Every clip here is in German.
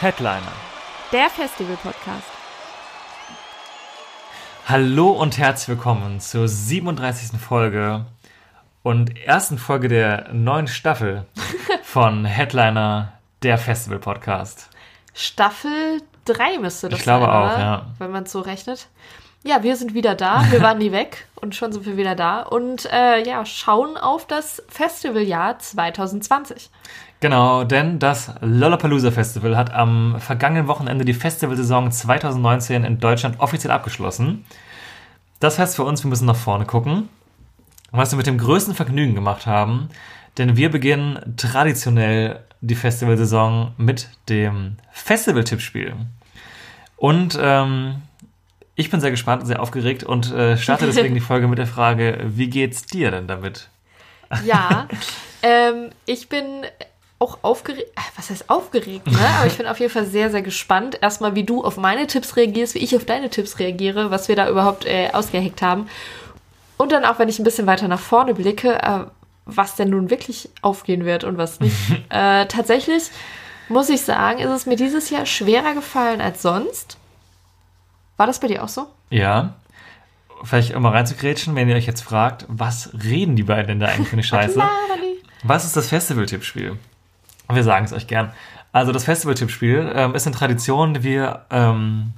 Headliner. Der Festival-Podcast. Hallo und herzlich willkommen zur 37. Folge und ersten Folge der neuen Staffel von Headliner, der Festival Podcast. Staffel 3 müsste das Ich glaube sein, auch, oder? ja. Wenn man es so rechnet. Ja, wir sind wieder da. Wir waren nie weg und schon sind wir wieder da. Und äh, ja, schauen auf das Festivaljahr 2020. Genau, denn das Lollapalooza Festival hat am vergangenen Wochenende die Festivalsaison 2019 in Deutschland offiziell abgeschlossen. Das heißt für uns, wir müssen nach vorne gucken, was wir mit dem größten Vergnügen gemacht haben, denn wir beginnen traditionell die Festivalsaison mit dem Festival-Tippspiel. Und ähm, ich bin sehr gespannt und sehr aufgeregt und äh, starte deswegen die Folge mit der Frage, wie geht's dir denn damit? Ja, ähm, ich bin auch aufgeregt, äh, was heißt aufgeregt, ne? Aber ich bin auf jeden Fall sehr, sehr gespannt. Erstmal, wie du auf meine Tipps reagierst, wie ich auf deine Tipps reagiere, was wir da überhaupt äh, ausgeheckt haben. Und dann auch, wenn ich ein bisschen weiter nach vorne blicke, äh, was denn nun wirklich aufgehen wird und was nicht. äh, tatsächlich muss ich sagen, ist es mir dieses Jahr schwerer gefallen als sonst. War das bei dir auch so? Ja. Vielleicht mal reinzugrätschen, wenn ihr euch jetzt fragt, was reden die beiden denn da eigentlich für eine Scheiße? Was ist das Festival-Tippspiel? Wir sagen es euch gern. Also das Festival-Tippspiel ähm, ist eine Tradition, die wir ähm,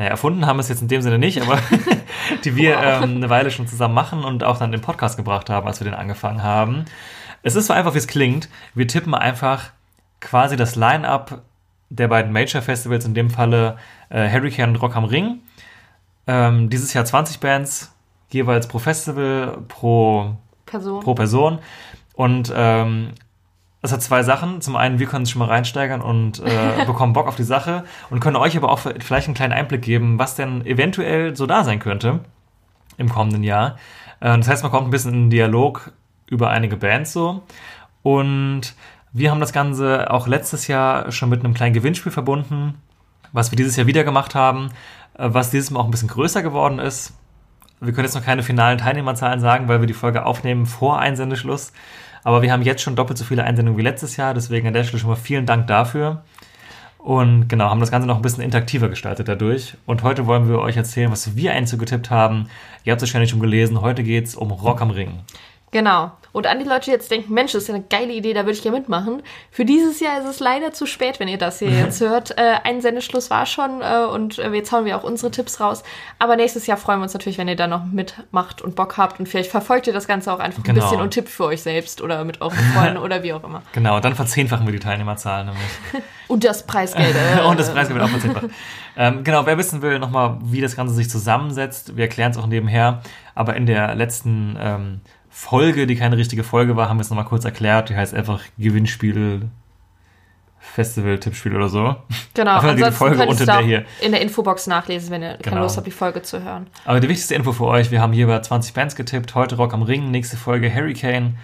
naja, erfunden haben es jetzt in dem Sinne nicht, aber die wir ähm, eine Weile schon zusammen machen und auch dann den Podcast gebracht haben, als wir den angefangen haben. Es ist so einfach, wie es klingt. Wir tippen einfach quasi das Line-up der beiden Major-Festivals, in dem Falle äh, Hurricane und Rock am Ring. Ähm, dieses Jahr 20 Bands, jeweils pro Festival, pro Person. pro Person. Und ähm, das hat zwei Sachen. Zum einen, wir können uns schon mal reinsteigern und äh, bekommen Bock auf die Sache und können euch aber auch vielleicht einen kleinen Einblick geben, was denn eventuell so da sein könnte im kommenden Jahr. Äh, das heißt, man kommt ein bisschen in den Dialog über einige Bands so. Und wir haben das Ganze auch letztes Jahr schon mit einem kleinen Gewinnspiel verbunden, was wir dieses Jahr wieder gemacht haben, äh, was dieses Mal auch ein bisschen größer geworden ist. Wir können jetzt noch keine finalen Teilnehmerzahlen sagen, weil wir die Folge aufnehmen vor Einsendeschluss. Aber wir haben jetzt schon doppelt so viele Einsendungen wie letztes Jahr. Deswegen an der Stelle schon mal vielen Dank dafür. Und genau, haben das Ganze noch ein bisschen interaktiver gestaltet dadurch. Und heute wollen wir euch erzählen, was wir einzugetippt haben. Ihr habt es wahrscheinlich schon gelesen. Heute geht es um Rock am Ring. Genau. Und an die Leute, die jetzt denken, Mensch, das ist ja eine geile Idee, da würde ich ja mitmachen. Für dieses Jahr ist es leider zu spät, wenn ihr das hier jetzt hört. Äh, ein Sendeschluss war schon äh, und äh, jetzt hauen wir auch unsere Tipps raus. Aber nächstes Jahr freuen wir uns natürlich, wenn ihr da noch mitmacht und Bock habt und vielleicht verfolgt ihr das Ganze auch einfach ein Genau. bisschen und tippt für euch selbst oder mit euren Freunden oder wie auch immer. Genau, dann verzehnfachen wir die Teilnehmerzahlen nämlich. Und das Preisgeld. Äh, Und das Preisgeld wird auch verzehnfacht. ähm, genau, wer wissen will nochmal, wie das Ganze sich zusammensetzt, wir erklären es auch nebenher. Aber in der letzten ähm, Folge, die keine richtige Folge war, haben wir es nochmal kurz erklärt. Die heißt einfach Gewinnspiel, Festival, Tippspiel oder so. Genau, Einfach die ansonsten Folge könnt unter der hier. in der Infobox nachlesen, wenn ihr keine Genau. Lust habt, die Folge zu hören. Aber die wichtigste Info für euch, wir haben hier bei 20 Bands getippt. Heute Rock am Ring, nächste Folge Hurricane.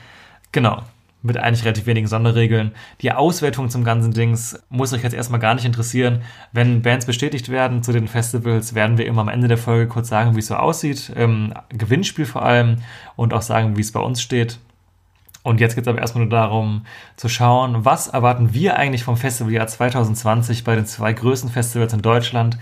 Genau. Mit eigentlich relativ wenigen Sonderregeln. Die Auswertung zum ganzen Dings muss euch jetzt erstmal gar nicht interessieren. Wenn Bands bestätigt werden zu den Festivals, werden wir immer am Ende der Folge kurz sagen, wie es so aussieht. Ähm, Gewinnspiel vor allem und auch sagen, wie es bei uns steht. Und jetzt geht es aber erstmal nur darum zu schauen, was erwarten wir eigentlich vom Festivaljahr 2020 bei den zwei größten Festivals in Deutschland.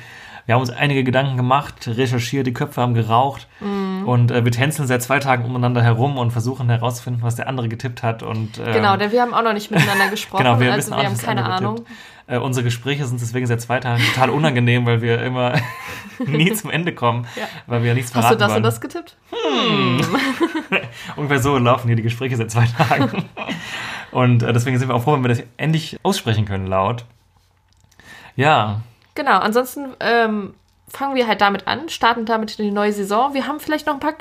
Wir haben uns einige Gedanken gemacht, recherchiert, die Köpfe haben geraucht und äh, wir tänzeln seit zwei Tagen umeinander herum und versuchen herauszufinden, was der andere getippt hat. Und, ähm, Genau, denn wir haben auch noch nicht miteinander gesprochen, Genau, wir also wissen auch wir haben keine Ahnung. Äh, unsere Gespräche sind deswegen seit zwei Tagen total unangenehm, weil wir immer nie zum Ende kommen, Ja. weil wir ja nichts Hast du verraten das wollen. und das getippt? Ungefähr so laufen hier die Gespräche seit zwei Tagen. Und äh, deswegen sind wir auch froh, wenn wir das endlich aussprechen können laut. Ja, Genau, ansonsten ähm, fangen wir halt damit an, starten damit in die neue Saison. Wir haben vielleicht noch ein paar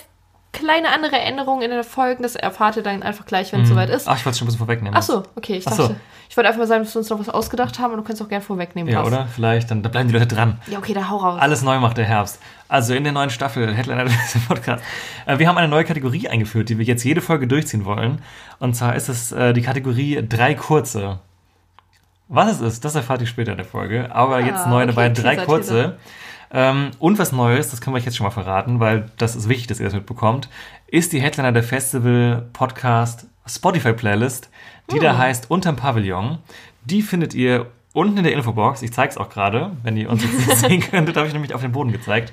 kleine andere Änderungen in den Folgen. Das erfahrt ihr dann einfach gleich, wenn es soweit ist. Ach, ich wollte es schon ein bisschen vorwegnehmen. Ach so, okay. Ich Ach dachte, so. ich wollte einfach mal sagen, dass wir uns noch was ausgedacht haben und du kannst auch gerne vorwegnehmen. Ja, was. oder? Vielleicht, dann da bleiben die Leute dran. Ja, okay, dann hau raus. Alles neu macht der Herbst. Also in der neuen Staffel Headliner Podcast. Äh, wir haben eine neue Kategorie eingeführt, die wir jetzt jede Folge durchziehen wollen. Und zwar ist es äh, die Kategorie drei kurze. Was es ist, das erfahrt ihr später in der Folge. Aber jetzt neu Ah, okay, dabei drei kurze. Ähm, und was Neues, das können wir euch jetzt schon mal verraten, weil das ist wichtig, dass ihr das mitbekommt, ist die Headliner der Festival Podcast Spotify Playlist, die Hm. da heißt Unterm Pavillon. Die findet ihr unten in der Infobox. Ich zeige es auch gerade. Wenn ihr uns jetzt nicht sehen könntet, habe ich nämlich auf den Boden gezeigt.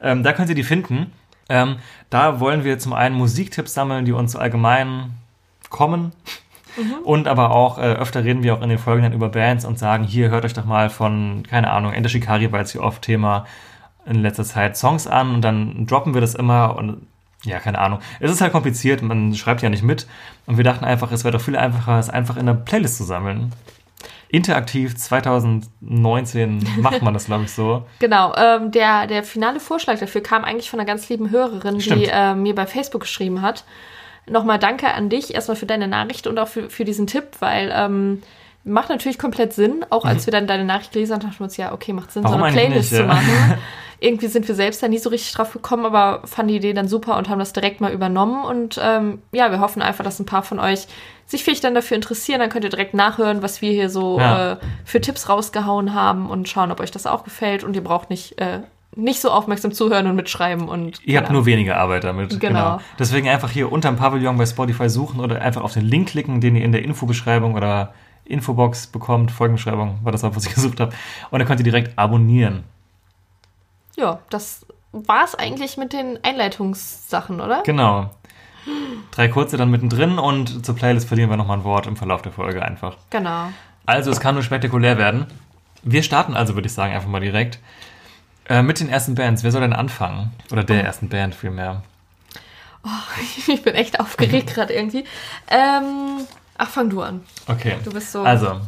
Ähm, da könnt ihr die finden. Ähm, da wollen wir zum einen Musiktipps sammeln, die uns allgemein kommen. Und aber auch äh, öfter reden wir auch in den Folgen dann über Bands und sagen, hier hört euch doch mal von, keine Ahnung, Ender Shikari war jetzt hier oft Thema in letzter Zeit Songs an und dann droppen wir das immer und ja, keine Ahnung. Es ist halt kompliziert, man schreibt ja nicht mit und wir dachten einfach, es wäre doch viel einfacher, es einfach in einer Playlist zu sammeln. Interaktiv 2019 macht man das, glaube ich, so. Genau, ähm, der, der finale Vorschlag dafür kam eigentlich von einer ganz lieben Hörerin, Stimmt. die äh, mir bei Facebook geschrieben hat. Nochmal danke an dich erstmal für deine Nachricht und auch für, für diesen Tipp, weil ähm, macht natürlich komplett Sinn. Auch als wir dann deine Nachricht gelesen haben, dachten wir uns, ja, okay, macht Sinn, Mhm. Warum so eine Playlist nicht, zu ja? machen. Irgendwie sind wir selbst da nie so richtig drauf gekommen, aber fanden die Idee dann super und haben das direkt mal übernommen. Und ähm, ja, wir hoffen einfach, dass ein paar von euch sich vielleicht dann dafür interessieren. Dann könnt ihr direkt nachhören, was wir hier so Ja. äh, für Tipps rausgehauen haben und schauen, ob euch das auch gefällt. Und ihr braucht nicht, äh, nicht so aufmerksam zuhören und mitschreiben. Und Ihr habt nur weniger Arbeit damit. Genau. Deswegen einfach hier unterm Pavillon bei Spotify suchen oder einfach auf den Link klicken, den ihr in der Infobeschreibung oder Infobox bekommt. Folgenbeschreibung war das, was ich gesucht habe. Und dann könnt ihr direkt abonnieren. Ja, das war es eigentlich mit den Einleitungssachen, oder? Genau. Drei kurze dann mittendrin und zur Playlist verlieren wir nochmal ein Wort im Verlauf der Folge einfach. Genau. Also es kann nur spektakulär werden. Wir starten also, würde ich sagen, einfach mal direkt. Äh, mit den ersten Bands. Wer soll denn anfangen? Oder der ersten Band vielmehr. Ich bin echt aufgeregt gerade irgendwie. Ähm, ach, fang du an. Okay. Du bist so, Also,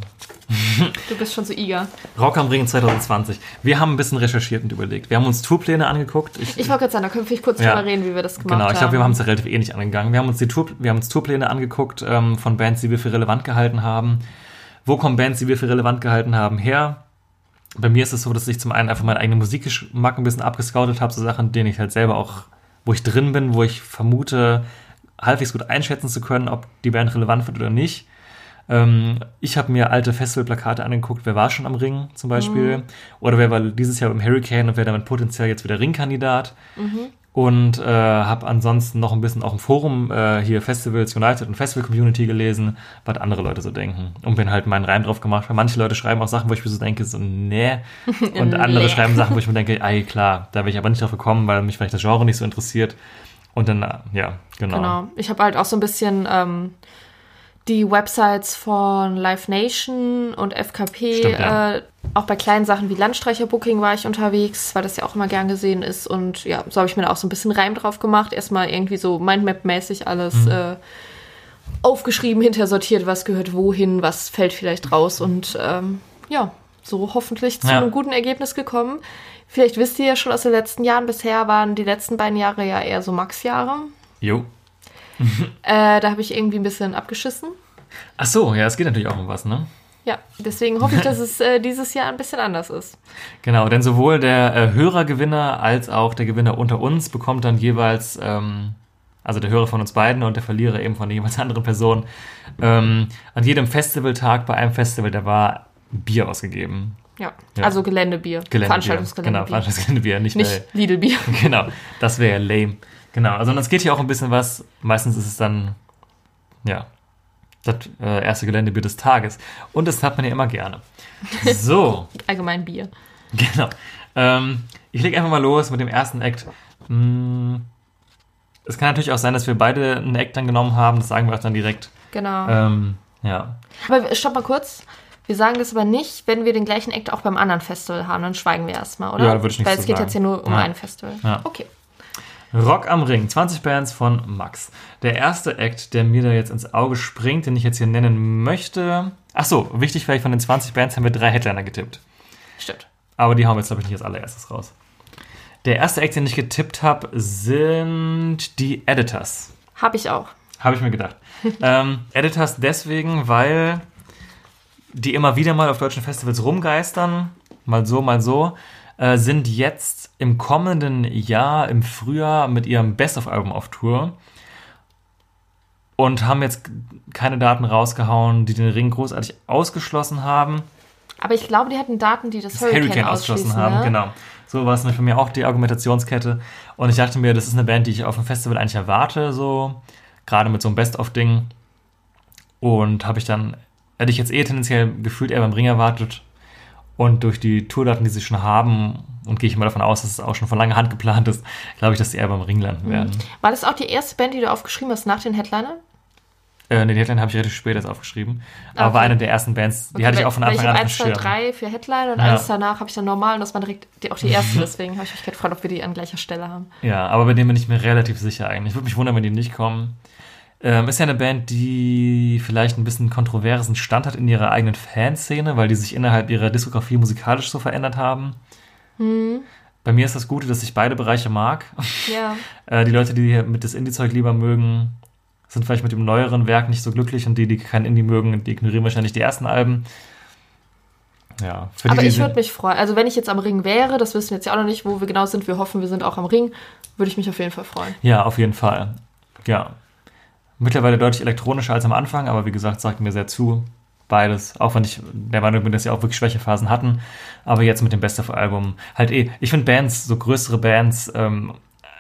du bist schon so eager. Rock am Ring 2020. Wir haben ein bisschen recherchiert und überlegt. Wir haben uns Tourpläne angeguckt. Ich, Ich wollte gerade sagen, da können wir vielleicht kurz Ja. drüber reden, wie wir das gemacht genau, haben. ich glaube, wir haben es ja relativ ähnlich angegangen. Wir haben uns, die Tour, wir haben uns Tourpläne angeguckt ähm, von Bands, die wir für relevant gehalten haben. Wo kommen Bands, die wir für relevant gehalten haben, her? Bei mir ist es so, dass ich zum einen einfach meinen eigenen Musikgeschmack ein bisschen abgescoutet habe, so Sachen, denen ich halt selber auch, wo ich drin bin, wo ich vermute, halbwegs gut einschätzen zu können, ob die Band relevant wird oder nicht. Ähm, ich habe mir alte Festivalplakate angeguckt, wer war schon am Ring zum Beispiel. Oder wer war dieses Jahr beim Hurricane und wer damit potenziell jetzt wieder Ringkandidat. Und äh, habe ansonsten noch ein bisschen auch im Forum äh, hier Festivals United und Festival Community gelesen, was andere Leute so denken. Und bin halt meinen Reim drauf gemacht, weil manche Leute schreiben auch Sachen, wo ich mir so denke, so nee. Und andere Nee. schreiben Sachen, wo ich mir denke, ey klar, da wäre ich aber nicht drauf gekommen, weil mich vielleicht das Genre nicht so interessiert. Und dann, ja, genau. Genau. Ich habe halt auch so ein bisschen ähm, die Websites von Live Nation und FKP, Stimmt, ja. äh, auch bei kleinen Sachen wie Landstreicherbooking war ich unterwegs, weil das ja auch immer gern gesehen ist. Und ja, so habe ich mir da auch so ein bisschen Reim drauf gemacht. Erstmal irgendwie so Mindmap-mäßig alles Mhm. äh, aufgeschrieben, hintersortiert, was gehört wohin, was fällt vielleicht raus. Und ähm, ja, so hoffentlich zu Ja. einem guten Ergebnis gekommen. Vielleicht wisst ihr ja schon aus den letzten Jahren, bisher waren die letzten beiden Jahre ja eher so Max-Jahre. Jo. Äh, da habe ich irgendwie ein bisschen abgeschissen. Ach so, ja, es geht natürlich auch um was, ne? Ja, deswegen hoffe ich, dass es äh, dieses Jahr ein bisschen anders ist. Genau, denn sowohl der äh, Hörergewinner als auch der Gewinner unter uns bekommt dann jeweils, ähm, also der Hörer von uns beiden und der Verlierer eben von der jeweils anderen Person, ähm, an jedem Festivaltag bei einem Festival, der war Bier ausgegeben. Ja, Ja. also Geländebier. Geländebier. Genau, Veranstaltungsgeländebier. Veranstaltungsgeländebier, nicht, Nicht Lidlbier. genau, das wäre ja lame. Genau, also es geht hier auch ein bisschen was, meistens ist es dann, ja, das äh, erste Geländebier des Tages. Und das hat man ja immer gerne. So. Allgemein Bier. Genau. Ähm, ich lege einfach mal los mit dem ersten Act. Mm, Es kann natürlich auch sein, dass wir beide einen Act dann genommen haben. Das sagen wir auch dann direkt. Genau. Ähm, ja. Aber stopp mal kurz. Wir sagen das aber nicht, wenn wir den gleichen Act auch beim anderen Festival haben. Dann schweigen wir erstmal, oder? Ja, würde ich nichts Weil zu es geht sagen. jetzt hier nur um Ja. ein Festival. Ja. Okay. Rock am Ring, 20 Bands von Max. Der erste Act, der mir da jetzt ins Auge springt, den ich jetzt hier nennen möchte. Ach so, wichtig vielleicht von den 20 Bands haben wir drei Headliner getippt. Stimmt. Aber die hauen wir jetzt, glaube ich, nicht als allererstes raus. Der erste Act, den ich getippt habe, sind die Editors. Habe ich auch. Habe ich mir gedacht. ähm, Editors deswegen, weil die immer wieder mal auf deutschen Festivals rumgeistern, mal so, mal so, äh, sind jetzt im kommenden Jahr, im Frühjahr, mit ihrem Best-of-Album auf Tour und haben jetzt keine Daten rausgehauen, die den Ring großartig ausgeschlossen haben. Aber ich glaube, die hatten Daten, die das, das Hurricane, Hurricane ausgeschlossen haben, ne? genau. So war es nämlich für mich auch die Argumentationskette. Und ich dachte mir, das ist eine Band, die ich auf dem Festival eigentlich erwarte, so gerade mit so einem Best-of-Ding. Und habe ich dann, hätte ich jetzt eh tendenziell gefühlt eher beim Ring erwartet. Und durch die Tourdaten, die sie schon haben, und gehe ich mal davon aus, dass es auch schon von langer Hand geplant ist, glaube ich, dass sie eher beim Ring landen werden. War das auch die erste Band, die du aufgeschrieben hast nach den Headlinern? Äh, nee, die Headline habe ich relativ spät erst aufgeschrieben. Aber Okay. war eine der ersten Bands, die hatte ich auch von Anfang ich an hab auf dem 1, 2, Schirm. 3 für Headline und Ja. alles danach habe ich dann normal und das waren direkt die, auch die ersten, deswegen habe ich mich gefragt, ob wir die an gleicher Stelle haben. Ja, aber bei denen bin ich mir relativ sicher eigentlich. Ich würde mich wundern, wenn die nicht kommen. Ähm, ist ja eine Band, die vielleicht ein bisschen kontroversen Stand hat in ihrer eigenen Fanszene, weil die sich innerhalb ihrer Diskografie musikalisch so verändert haben. Hm. Bei mir ist das Gute, dass ich beide Bereiche mag. Ja. Äh, die Leute, die mit das Indie-Zeug lieber mögen, sind vielleicht mit dem neueren Werk nicht so glücklich und die, die kein Indie mögen, die ignorieren wahrscheinlich die ersten Alben. Ja, für Aber die, ich würde mich freuen. Also wenn ich jetzt am Ring wäre, das wissen wir jetzt ja auch noch nicht, wo wir genau sind. Wir hoffen, wir sind auch am Ring. Würde ich mich auf jeden Fall freuen. Ja, auf jeden Fall. Ja. Mittlerweile deutlich elektronischer als am Anfang, aber wie gesagt, sagt mir sehr zu. Beides. Auch wenn ich der Meinung bin, dass sie auch wirklich Schwächephasen hatten. Aber jetzt mit dem Best-of-Album halt eh. Ich finde Bands, so größere Bands, ähm,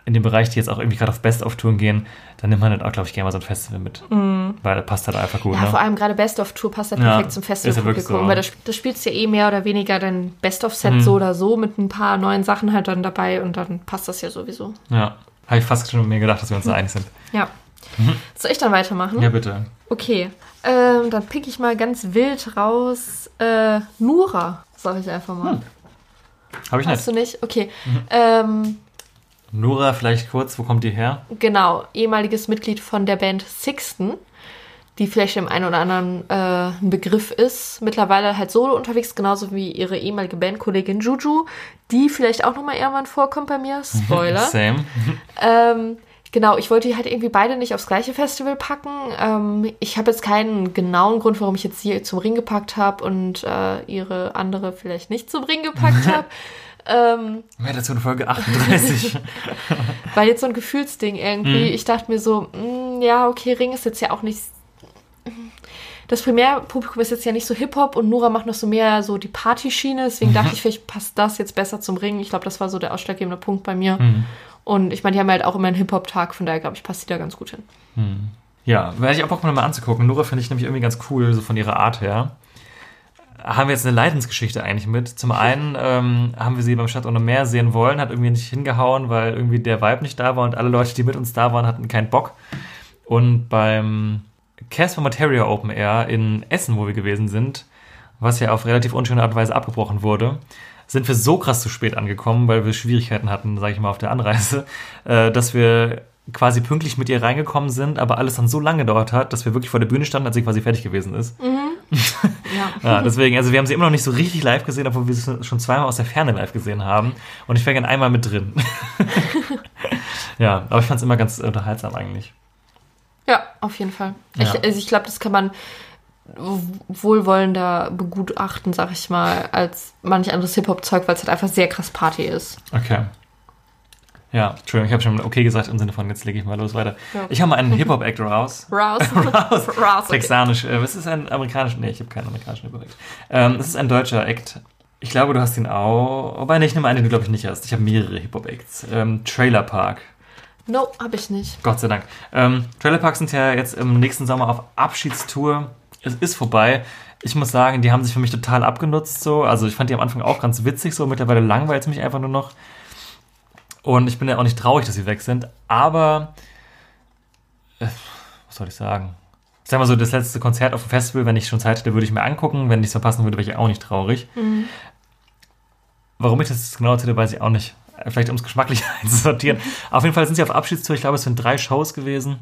in dem Bereich, die jetzt auch irgendwie gerade auf Best-of-Touren gehen, dann nimmt man halt auch, glaube ich, gerne mal so ein Festival mit. Weil das passt halt einfach gut. Ja, ne? vor allem gerade Best of Tour passt ja Ja, perfekt zum Festivalpublikum. so. Weil das, das spielst ja eh mehr oder weniger dein Best of Set Mhm. so oder so mit ein paar neuen Sachen halt dann dabei und dann passt das ja sowieso. Ja. Habe ich fast schon mir gedacht, dass wir uns da einig sind. Ja. Soll ich dann weitermachen? Ja, bitte. Okay. Ähm, dann pick ich mal ganz wild raus. Äh, Nura, sag ich einfach mal. Habe ich Hast nicht. du nicht? Okay. Ähm, Nora, vielleicht kurz, wo kommt die her? genau, ehemaliges Mitglied von der Band Sixten, die vielleicht dem einen oder anderen äh, ein Begriff ist. Mittlerweile halt solo unterwegs, genauso wie ihre ehemalige Bandkollegin Juju, die vielleicht auch nochmal irgendwann vorkommt bei mir. Spoiler. Same. Ähm, genau, ich wollte die halt irgendwie beide nicht aufs gleiche Festival packen. Ähm, ich habe jetzt keinen genauen Grund, warum ich jetzt sie zum Ring gepackt habe und äh, ihre andere vielleicht nicht zum Ring gepackt habe. ähm, Mehr dazu in Folge 38. weil jetzt so ein Gefühlsding irgendwie. Mhm. Ich dachte mir so, mh, ja, okay, Ring ist jetzt ja auch nicht. Das Primärpublikum ist jetzt ja nicht so Hip-Hop und Nora macht noch so mehr so die Partyschiene. Deswegen Mhm. dachte ich, vielleicht passt das jetzt besser zum Ring. Ich glaube, das war so der ausschlaggebende Punkt bei mir. Mhm. Und ich meine, die haben halt auch immer einen Hip-Hop-Tag, von daher glaube ich, passt die da ganz gut hin. Ja, werde ich auch Bock mal anzugucken. Nora finde ich nämlich irgendwie ganz cool, so von ihrer Art her. Haben wir jetzt eine Leidensgeschichte eigentlich mit. Zum einen ähm, haben wir sie beim Stadt ohne Meer sehen wollen, hat irgendwie nicht hingehauen, weil irgendwie der Vibe nicht da war und alle Leute, die mit uns da waren, hatten keinen Bock. Und beim Casper Materia Open Air in Essen, wo wir gewesen sind, was ja auf relativ unschöne Art und Weise abgebrochen wurde, sind wir so krass zu spät angekommen, weil wir Schwierigkeiten hatten, sage ich mal, auf der Anreise, äh, dass wir quasi pünktlich mit ihr reingekommen sind, aber alles dann so lange gedauert hat, dass wir wirklich vor der Bühne standen, als sie quasi fertig gewesen ist. Ja. Ja, deswegen, also wir haben sie immer noch nicht so richtig live gesehen, obwohl wir sie schon zweimal aus der Ferne live gesehen haben. Und ich wäre gerne einmal mit drin. ja, aber ich fand es immer ganz unterhaltsam eigentlich. Ja, auf jeden Fall. Ich, Ja. also ich glaube, das kann man wohlwollender begutachten, sag ich mal, als manch anderes Hip-Hop-Zeug, weil es halt einfach sehr krass Party ist. Okay. Ja, Entschuldigung, ich habe schon okay gesagt im Sinne von, jetzt lege ich mal los weiter. Ja. Ich habe mal einen Hip-Hop-Act raus. Raus. Raus. Raus. Okay. Texanisch. Äh, was ist ein amerikanischer? Nee, ich habe keinen amerikanischen Hip-Hop-Act. Ähm, das ist ein deutscher Act. Ich glaube, du hast ihn auch. Wobei, nee, ich nehme einen, den du, glaube ich, nicht hast. Ich habe mehrere Hip-Hop-Acts. Ähm, Trailer Park. No, hab ich nicht. Gott sei Dank. Ähm, Trailer Park sind ja jetzt im nächsten Sommer auf Abschiedstour. Es ist vorbei. Ich muss sagen, die haben sich für mich total abgenutzt. So. Also ich fand die am Anfang auch ganz witzig. So mittlerweile langweilt es mich einfach nur noch. Und ich bin ja auch nicht traurig, dass sie weg sind. Aber äh, was soll ich sagen? Ich sag mal so, das letzte Konzert auf dem Festival, wenn ich schon Zeit hätte, würde ich mir angucken. Wenn ich es verpassen würde, wäre ich auch nicht traurig. Warum ich das genau erzähle, weiß ich auch nicht. Vielleicht um es geschmacklich einzusortieren. Auf jeden Fall sind sie auf Abschiedstour. Ich glaube, es sind drei Shows gewesen,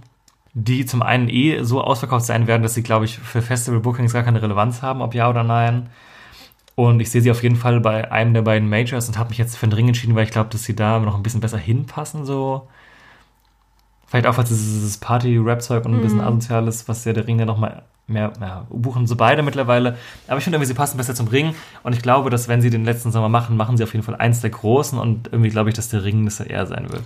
die zum einen eh so ausverkauft sein werden, dass sie, glaube ich, für Festival-Bookings gar keine Relevanz haben, ob ja oder nein. Und ich sehe sie auf jeden Fall bei einem der beiden Majors und habe mich jetzt für den Ring entschieden, weil ich glaube, dass sie da noch ein bisschen besser hinpassen. So. Vielleicht auch, weil es dieses Party-Rap-Zeug und ein bisschen asozial ist, was ja der Ring ja nochmal mehr, ja, buchen so beide mittlerweile. Aber ich finde irgendwie, sie passen besser zum Ring. Und ich glaube, dass wenn sie den letzten Sommer machen, machen sie auf jeden Fall eins der großen. Und irgendwie glaube ich, dass der Ring das ja eher sein wird.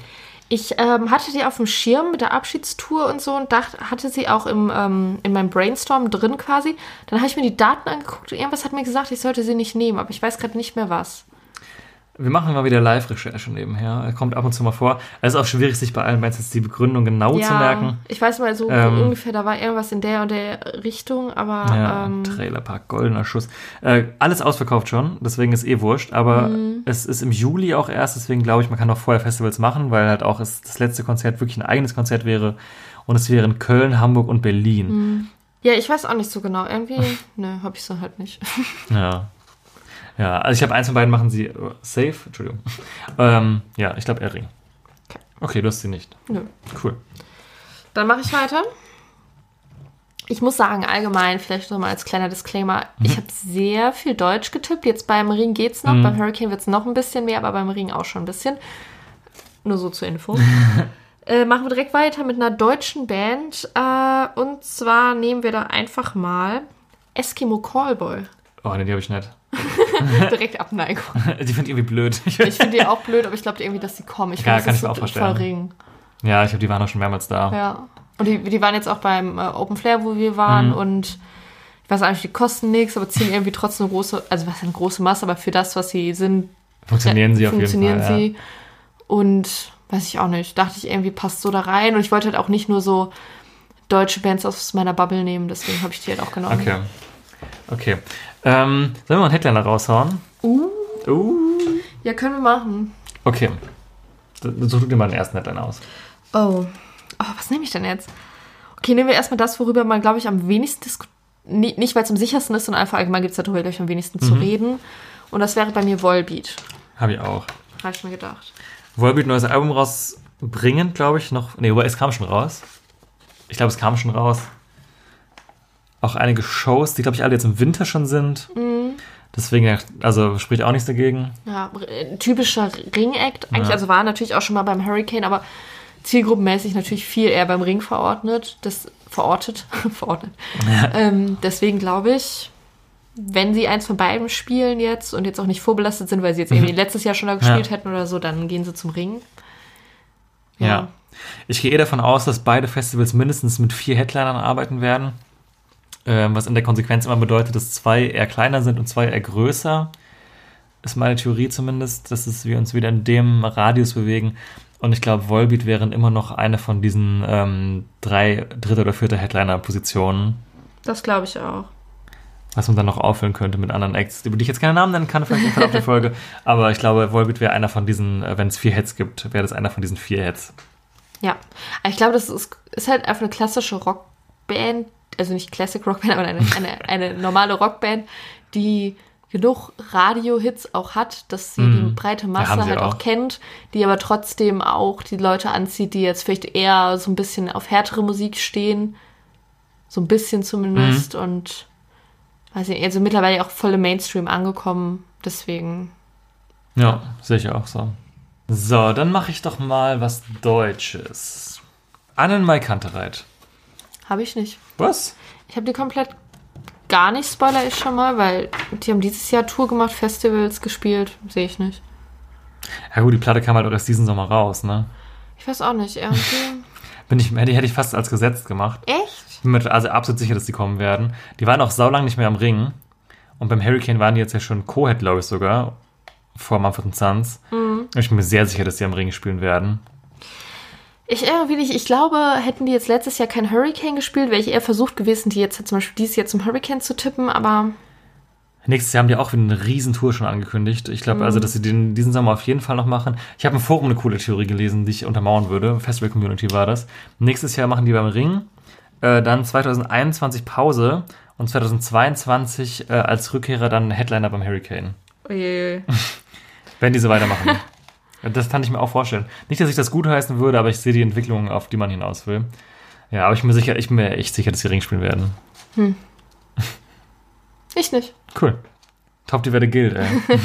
Ich ähm, hatte die auf dem Schirm mit der Abschiedstour und so und dachte, hatte sie auch im, ähm, in meinem Brainstorm drin quasi. Dann habe ich mir die Daten angeguckt und irgendwas hat mir gesagt, ich sollte sie nicht nehmen, aber ich weiß gerade nicht mehr was. Wir machen mal wieder Live-Recherche nebenher. Kommt ab und zu mal vor. Es ist auch schwierig, sich bei allen Bands jetzt die Begründung genau zu merken. ich weiß mal so Ähm, ungefähr, da war irgendwas in der und der Richtung, aber Ja, ähm, Trailerpark, goldener Schuss. Äh, alles ausverkauft schon, deswegen ist eh wurscht. Aber Mhm. es ist im Juli auch erst, deswegen glaube ich, man kann auch vorher Festivals machen, weil halt auch es, das letzte Konzert wirklich ein eigenes Konzert wäre. Und es wären Köln, Hamburg und Berlin. Mhm. ja, ich weiß auch nicht so genau. Irgendwie, ne, habe ich so halt nicht. Ja. Ja, also ich habe eins von beiden machen sie äh, safe, Entschuldigung. ähm, ja, ich glaube Ring. Okay, du hast sie nicht. Nö. Cool. Dann mache ich weiter. Ich muss sagen, allgemein, vielleicht nochmal als kleiner Disclaimer, Mhm. ich habe sehr viel Deutsch getippt. Jetzt beim Ring geht's noch, beim Hurricane wird's noch ein bisschen mehr, aber beim Ring auch schon ein bisschen. Nur so zur Info. äh, machen wir direkt weiter mit einer deutschen Band. Äh, und zwar nehmen wir da einfach mal Eskimo Callboy. Oh, nee, die habe ich nicht. Direkt Abneigung. Die finde ich irgendwie blöd. Ich finde die auch blöd, aber ich glaube irgendwie, dass die kommen. Ich Ja, kann das ich mir auch vorstellen. ja, ich glaube, die waren auch schon mehrmals da. Ja. Und die, die waren jetzt auch beim äh, Open Flair, wo wir waren. Mhm. Und ich weiß eigentlich, die kosten nichts, aber ziehen irgendwie trotzdem eine große, also was eine große Masse, aber für das, was sie sind, Funktionieren sie auf jeden funktionieren Fall. sie. Und weiß ich auch nicht, dachte ich irgendwie passt so da rein. Und ich wollte halt auch nicht nur so deutsche Bands aus meiner Bubble nehmen, deswegen habe ich die halt auch Ja. genommen. Okay. Okay. Ähm, sollen wir mal einen Headliner raushauen? Uh. Uh. Ja, können wir machen. Okay. Such dir mal den ersten Headliner aus. Oh. Oh, was nehme ich denn jetzt? Okay, nehmen wir erstmal das, worüber man, glaube ich, am wenigsten diskutiert. Nicht, weil es am sichersten ist, sondern einfach allgemein gibt es darüber, glaube ich, am wenigsten Mhm. zu reden. Und das wäre bei mir Volbeat. Habe ich auch. Habe ich mir gedacht. Volbeat neues Album rausbringen, glaube ich, noch. Nee, wobei, es kam schon raus. Ich glaube, es kam schon raus. Auch einige Shows, die, glaube ich, alle jetzt im Winter schon sind. Mhm. Deswegen, ja, also spricht auch nichts dagegen. Ja, r- typischer Ring-Act. Eigentlich, Ja. also war natürlich auch schon mal beim Hurricane, aber zielgruppenmäßig natürlich viel eher beim Ring verordnet. Das verortet. verordnet. Ähm, deswegen glaube ich, wenn sie eins von beiden spielen jetzt und jetzt auch nicht vorbelastet sind, weil sie jetzt irgendwie letztes Jahr schon da gespielt hätten oder so, dann gehen sie zum Ring. Ja. Ich gehe eh davon aus, dass beide Festivals mindestens mit vier Headlinern arbeiten werden. Ähm, was in der Konsequenz immer bedeutet, dass zwei eher kleiner sind und zwei eher größer. Ist meine Theorie zumindest, dass es, wir uns wieder in dem Radius bewegen. Und ich glaube, Volbeat wären immer noch eine von diesen ähm, drei, dritte oder vierte Headliner-Positionen, Das glaube ich auch. was man dann noch auffüllen könnte mit anderen Acts, über die ich jetzt keine Namen nennen kann, vielleicht im Verlauf der Folge. Aber ich glaube, Volbeat wäre einer von diesen, äh, wenn es vier Heads gibt, wäre das einer von diesen vier Heads. Ja. Ich glaube, das ist, ist halt einfach eine klassische Rockband, also nicht Classic Rockband, aber eine, eine, eine normale Rockband, die genug Radio-Hits auch hat, dass sie die breite Masse sie halt auch. auch. kennt, die aber trotzdem auch die Leute anzieht, die jetzt vielleicht eher so ein bisschen auf härtere Musik stehen. So ein bisschen zumindest. Und weiß nicht, also mittlerweile auch voll im Mainstream angekommen. Deswegen. Ja, sehe ich auch so. So, dann mache ich doch mal was Deutsches. Annenmai Kantereit. Habe ich nicht. Was? Ich habe die komplett gar nicht, spoiler ich schon mal, weil die haben dieses Jahr Tour gemacht, Festivals gespielt, sehe ich nicht. Ja gut, die Platte kam halt auch erst diesen Sommer raus, ne? Ich weiß auch nicht, irgendwie. Bin ich, hätte, hätte ich fast als gesetzt gemacht. Echt? Ich bin mir also absolut sicher, dass die kommen werden. Die waren auch saulang nicht mehr am Ring. Und beim Hurricane waren die jetzt ja schon Co-Head, glaube ich sogar. Vor Mumford Sons. Mhm. Ich bin mir sehr sicher, dass die am Ring spielen werden. Ich irgendwie nicht. Ich glaube, hätten die jetzt letztes Jahr kein Hurricane gespielt, wäre ich eher versucht gewesen, die jetzt zum Beispiel dieses Jahr zum Hurricane zu tippen, aber Nächstes Jahr haben die auch wieder eine Riesentour schon angekündigt. Ich glaube also, dass sie den diesen Sommer auf jeden Fall noch machen. Ich habe im Forum eine coole Theorie gelesen, die ich untermauern würde. Festival Community war das. Nächstes Jahr machen die beim Ring. Äh, dann 2021 Pause und 2022 äh, als Rückkehrer dann Headliner beim Hurricane. Oje. Wenn die so weitermachen. das kann ich mir auch vorstellen. Nicht, dass ich das gutheißen würde, aber ich sehe die Entwicklung, auf die man hinaus will. Ja, aber ich bin mir sicher, ich bin mir echt sicher, dass sie Ring spielen werden. Ich nicht. Cool. Top die Wette gilt, ey.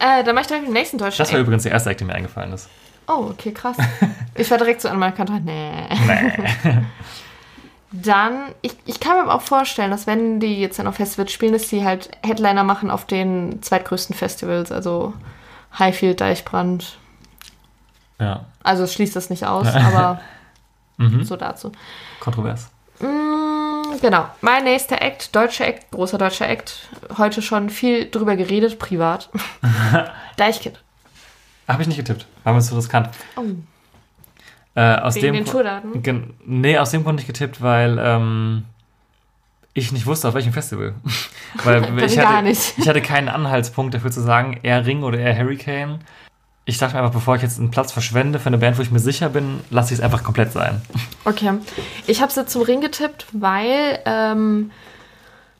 Äh, dann mach ich direkt den nächsten deutschen Das war übrigens der erste Act, der mir eingefallen ist. Oh, okay, krass. Ich war direkt so an meiner Kante. Nee. Nee. Dann, ich, ich kann mir aber auch vorstellen, dass wenn die jetzt dann auf Festivals spielen, dass die halt Headliner machen auf den zweitgrößten Festivals, also Highfield, Deichbrand. Ja, Also es schließt das nicht aus, aber Mhm. so dazu. kontrovers. Mm, genau. Mein nächster Act, deutscher Act, großer deutscher Act. Heute schon viel drüber geredet, privat. Deichkind. Habe ich nicht getippt. War mir zu riskant. Oh. Äh, aus Wegen dem den Tourdaten? Nee, aus dem Grund nicht getippt, weil ähm, ich nicht wusste, auf welchem Festival. weil ich hatte, nicht. ich hatte keinen Anhaltspunkt dafür zu sagen, eher Ring oder eher Hurricane. Ich dachte mir einfach, bevor ich jetzt einen Platz verschwende für eine Band, wo ich mir sicher bin, lasse ich es einfach komplett sein. Okay. Ich habe sie zum Ring getippt, weil ähm,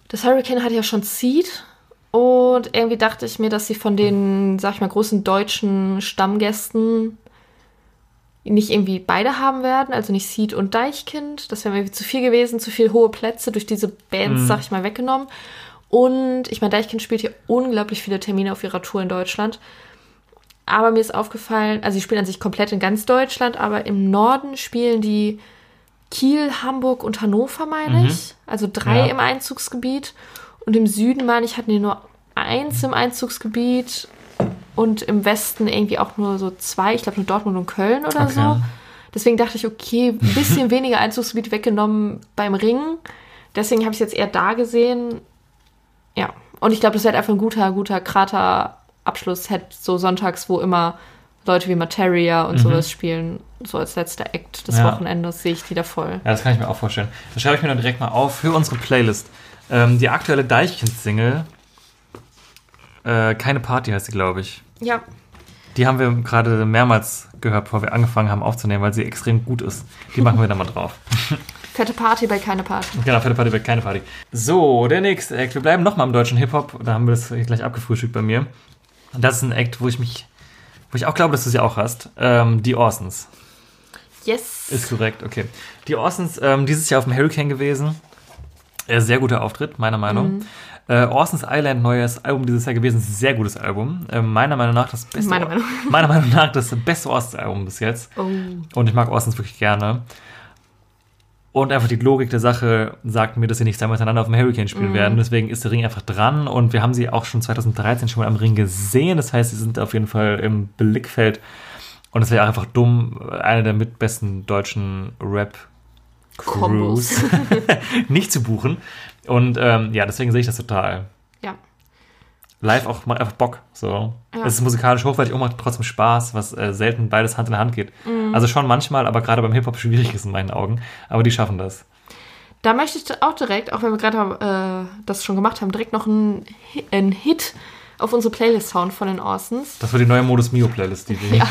das Hurricane hat ja schon Seed. Und irgendwie dachte ich mir, dass sie von den, sag ich mal, großen deutschen Stammgästen nicht irgendwie beide haben werden, also nicht Seed und Deichkind. Das wäre mir zu viel gewesen, zu viel hohe Plätze durch diese Bands, Mhm. sag ich mal, weggenommen. Und ich meine, Deichkind spielt hier unglaublich viele Termine auf ihrer Tour in Deutschland. Aber mir ist aufgefallen, also sie spielen an sich komplett in ganz Deutschland, aber im Norden spielen die Kiel, Hamburg und Hannover, meine ich. Also drei Ja. im Einzugsgebiet. Und im Süden, meine ich, hatten die nur eins im Einzugsgebiet. Und im Westen irgendwie auch nur so zwei. Ich glaube nur Dortmund und Köln oder Okay. so. Deswegen dachte ich, okay, ein bisschen weniger Einzugsgebiet weggenommen beim Ringen. Deswegen habe ich es jetzt eher da gesehen. Ja. Und ich glaube, das wäre einfach ein guter, guter Kraterabschluss. Hätte so sonntags, wo immer Leute wie Materia und sowas spielen, so als letzter Act des Mhm. Ja. Wochenendes, sehe ich die da voll. Ja, das kann ich mir auch vorstellen. Das schreibe ich mir dann direkt mal auf für unsere Playlist. Ähm, die aktuelle Deichkind-Single, äh, Keine Party heißt sie, glaube ich. Ja. Die haben wir gerade mehrmals gehört, bevor wir angefangen haben aufzunehmen, weil sie extrem gut ist. Die machen wir dann mal drauf. Fette Party bei keine Party. Genau, fette Party wird keine Party. So, der nächste Act. Wir bleiben nochmal im deutschen Hip-Hop. Da haben wir das gleich abgefrühstückt bei mir. Und das ist ein Act, wo ich mich, wo ich auch glaube, dass du sie auch hast. Ähm, die Orsons. Yes. Ist korrekt, okay. Die Orsons, ähm, dieses Jahr auf dem Hurricane gewesen. Äh, sehr guter Auftritt, meiner Meinung. Äh, Orsons Island, neues Album dieses Jahr gewesen. Sehr gutes Album. Äh, meiner Meinung nach das beste. Meiner Meinung. meiner Meinung nach das beste Orsons-Album bis jetzt. oh. Und ich mag Orsons wirklich gerne. Und einfach die Logik der Sache sagt mir, dass sie nicht zweimal miteinander auf dem Hurricane spielen werden. Deswegen ist der Ring einfach dran. Und wir haben sie auch schon 2013 schon mal am Ring gesehen. Das heißt, sie sind auf jeden Fall im Blickfeld. Und es wäre einfach dumm, eine der mitbesten deutschen Rap-Crews Kombos. nicht zu buchen. Und ähm, ja, deswegen sehe ich das total. Ja. Live auch macht einfach Bock. So. Ja. Es ist musikalisch hochwertig und macht trotzdem Spaß, was äh, selten beides Hand in Hand geht. Mhm. Also schon manchmal, aber gerade beim Hip-Hop schwierig ist in meinen Augen. Aber die schaffen das. Da möchte ich auch direkt, auch wenn wir gerade äh, das schon gemacht haben, direkt noch einen, einen Hit auf unsere Playlist hauen von den Orsons. Das wird die neue Modus Mio Playlist, die wir.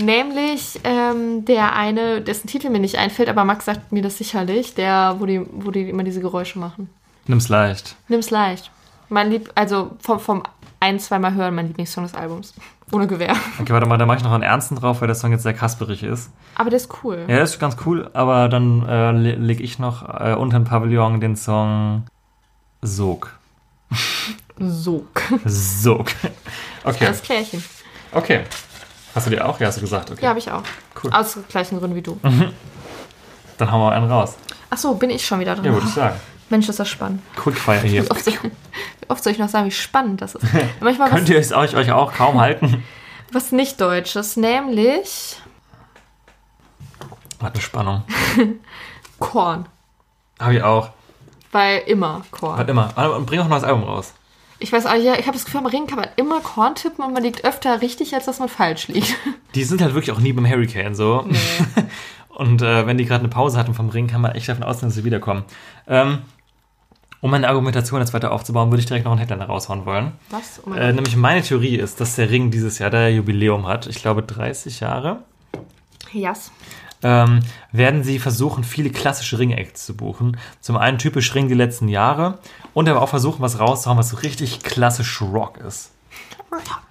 Nämlich ähm, der eine, dessen Titel mir nicht einfällt, aber Max sagt mir das sicherlich, der, wo die, wo die immer diese Geräusche machen. Nimm's leicht. Nimm's leicht. Mein Lieb, also vom, vom ein, zweimal hören, mein Lieblingssong des Albums. Ohne Gewehr. Okay, warte mal, da mache ich noch einen ernsten drauf, weil der Song jetzt sehr kasperig ist. Aber der ist cool. Ja, der ist ganz cool, aber dann äh, le- leg ich noch äh, unter den Pavillon den Song Sog. So. Sog. Okay, Das Klärchen. okay. Hast du dir auch? Ja, hast du gesagt. Okay. Ja, habe ich auch. Cool. Aus gleichen Gründen wie du. Dann hauen wir einen raus. Ach so, bin ich schon wieder dran. Ja, würde ich sagen. Mensch, ist das spannend. Quickfire hier. Wie oft, soll ich, wie oft soll ich noch sagen, wie spannend das ist? Manchmal Könnt ihr es euch, euch auch kaum halten? was nicht Deutsches, nämlich Warte, Spannung. Korn. Habe ich auch. Weil immer Korn. Warte immer. Und bring auch ein neues Album raus. Ich weiß auch, ja, ich habe das Gefühl, am Ring kann man immer Korn tippen und man liegt öfter richtig, als dass man falsch liegt. Die sind halt wirklich auch nie beim Hurricane so. Und äh, wenn die gerade eine Pause hatten vom Ring, kann man echt davon ausgehen, dass sie wiederkommen. Ähm, um meine Argumentation jetzt weiter aufzubauen, würde ich direkt noch einen Headliner raushauen wollen. Was? Oh mein Äh, nämlich meine Theorie ist, dass der Ring dieses Jahr der Jubiläum hat. Ich glaube 30 Jahre. Yes. ähm, werden sie versuchen, viele klassische Ring-Acts zu buchen. Zum einen typisch Ring die letzten Jahre und aber auch versuchen, was rauszuhauen, was so richtig klassisch Rock ist.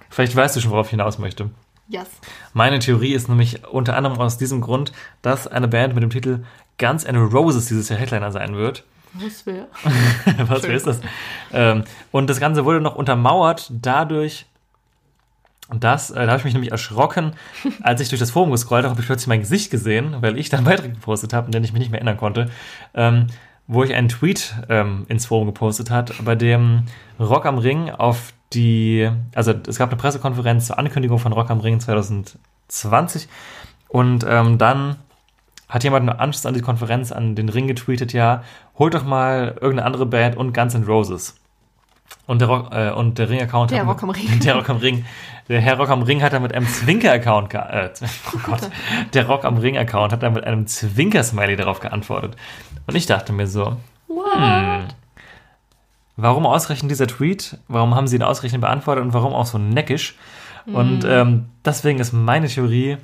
Vielleicht weißt du schon, worauf ich hinaus möchte. Yes. Meine Theorie ist nämlich unter anderem aus diesem Grund, dass eine Band mit dem Titel Guns N' Roses dieses Jahr Headliner sein wird. Was wäre? Was wer ist das? Ähm, und das Ganze wurde noch untermauert dadurch, dass, äh, da habe ich mich nämlich erschrocken, als ich durch das Forum gescrollt habe, habe ich plötzlich mein Gesicht gesehen, weil ich da einen Beitrag gepostet habe, an den ich mich nicht mehr erinnern konnte, ähm, wo ich einen Tweet ähm, ins Forum gepostet hat, bei dem Rock am Ring auf die, also es gab eine Pressekonferenz zur Ankündigung von Rock am Ring 2020 und ähm, dann hat jemand im Anschluss an die Konferenz an den Ring getweetet, ja, holt doch mal irgendeine andere Band und Guns N' Roses. Und der, Rock, äh, und der Ring-Account Der hat Rock am Ring. Der Rock am Ring. Der Herr Rock am Ring hat dann mit einem Zwinker-Account äh, oh Gott. Der Rock am Ring-Account hat dann mit einem Zwinker-Smiley darauf geantwortet. Und ich dachte mir so, hm, warum ausgerechnet dieser Tweet? Warum haben sie ihn ausgerechnet beantwortet und warum auch so neckisch? Und ähm, deswegen ist meine Theorie,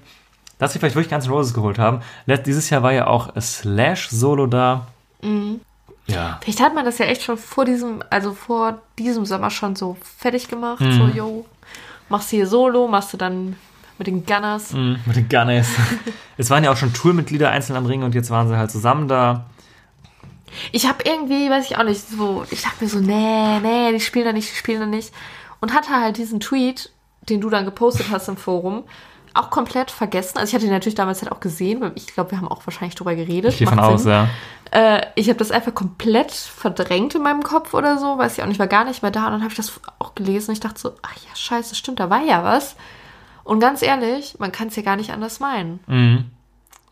dass sie vielleicht wirklich N' Roses geholt haben. Let- Dieses Jahr war ja auch Slash Solo da. Ja. Vielleicht hat man das ja echt schon vor diesem, also vor diesem Sommer schon so fertig gemacht. Mhm. So, yo, machst du hier Solo, machst du dann mit den Gunners. Mm, mit den Gunners. es waren ja auch schon Tourmitglieder einzeln am Ring und jetzt waren sie halt zusammen da. Ich habe irgendwie, weiß ich auch nicht, so, ich dachte mir so, nee, nee, die spielen da nicht, die spielen da nicht. Und hatte halt diesen Tweet, den du dann gepostet hast im Forum, auch komplett vergessen. Also ich hatte ihn natürlich damals halt auch gesehen, weil ich glaube, wir haben auch wahrscheinlich drüber geredet. Ich gehe von aus, ja. Äh, ich habe das einfach komplett verdrängt in meinem Kopf oder so, weiß ich auch nicht, war gar nicht mehr da. Und dann habe ich das auch gelesen und ich dachte so, ach ja, scheiße, stimmt, da war ja was. Und ganz ehrlich, man kann es ja gar nicht anders meinen. Mhm.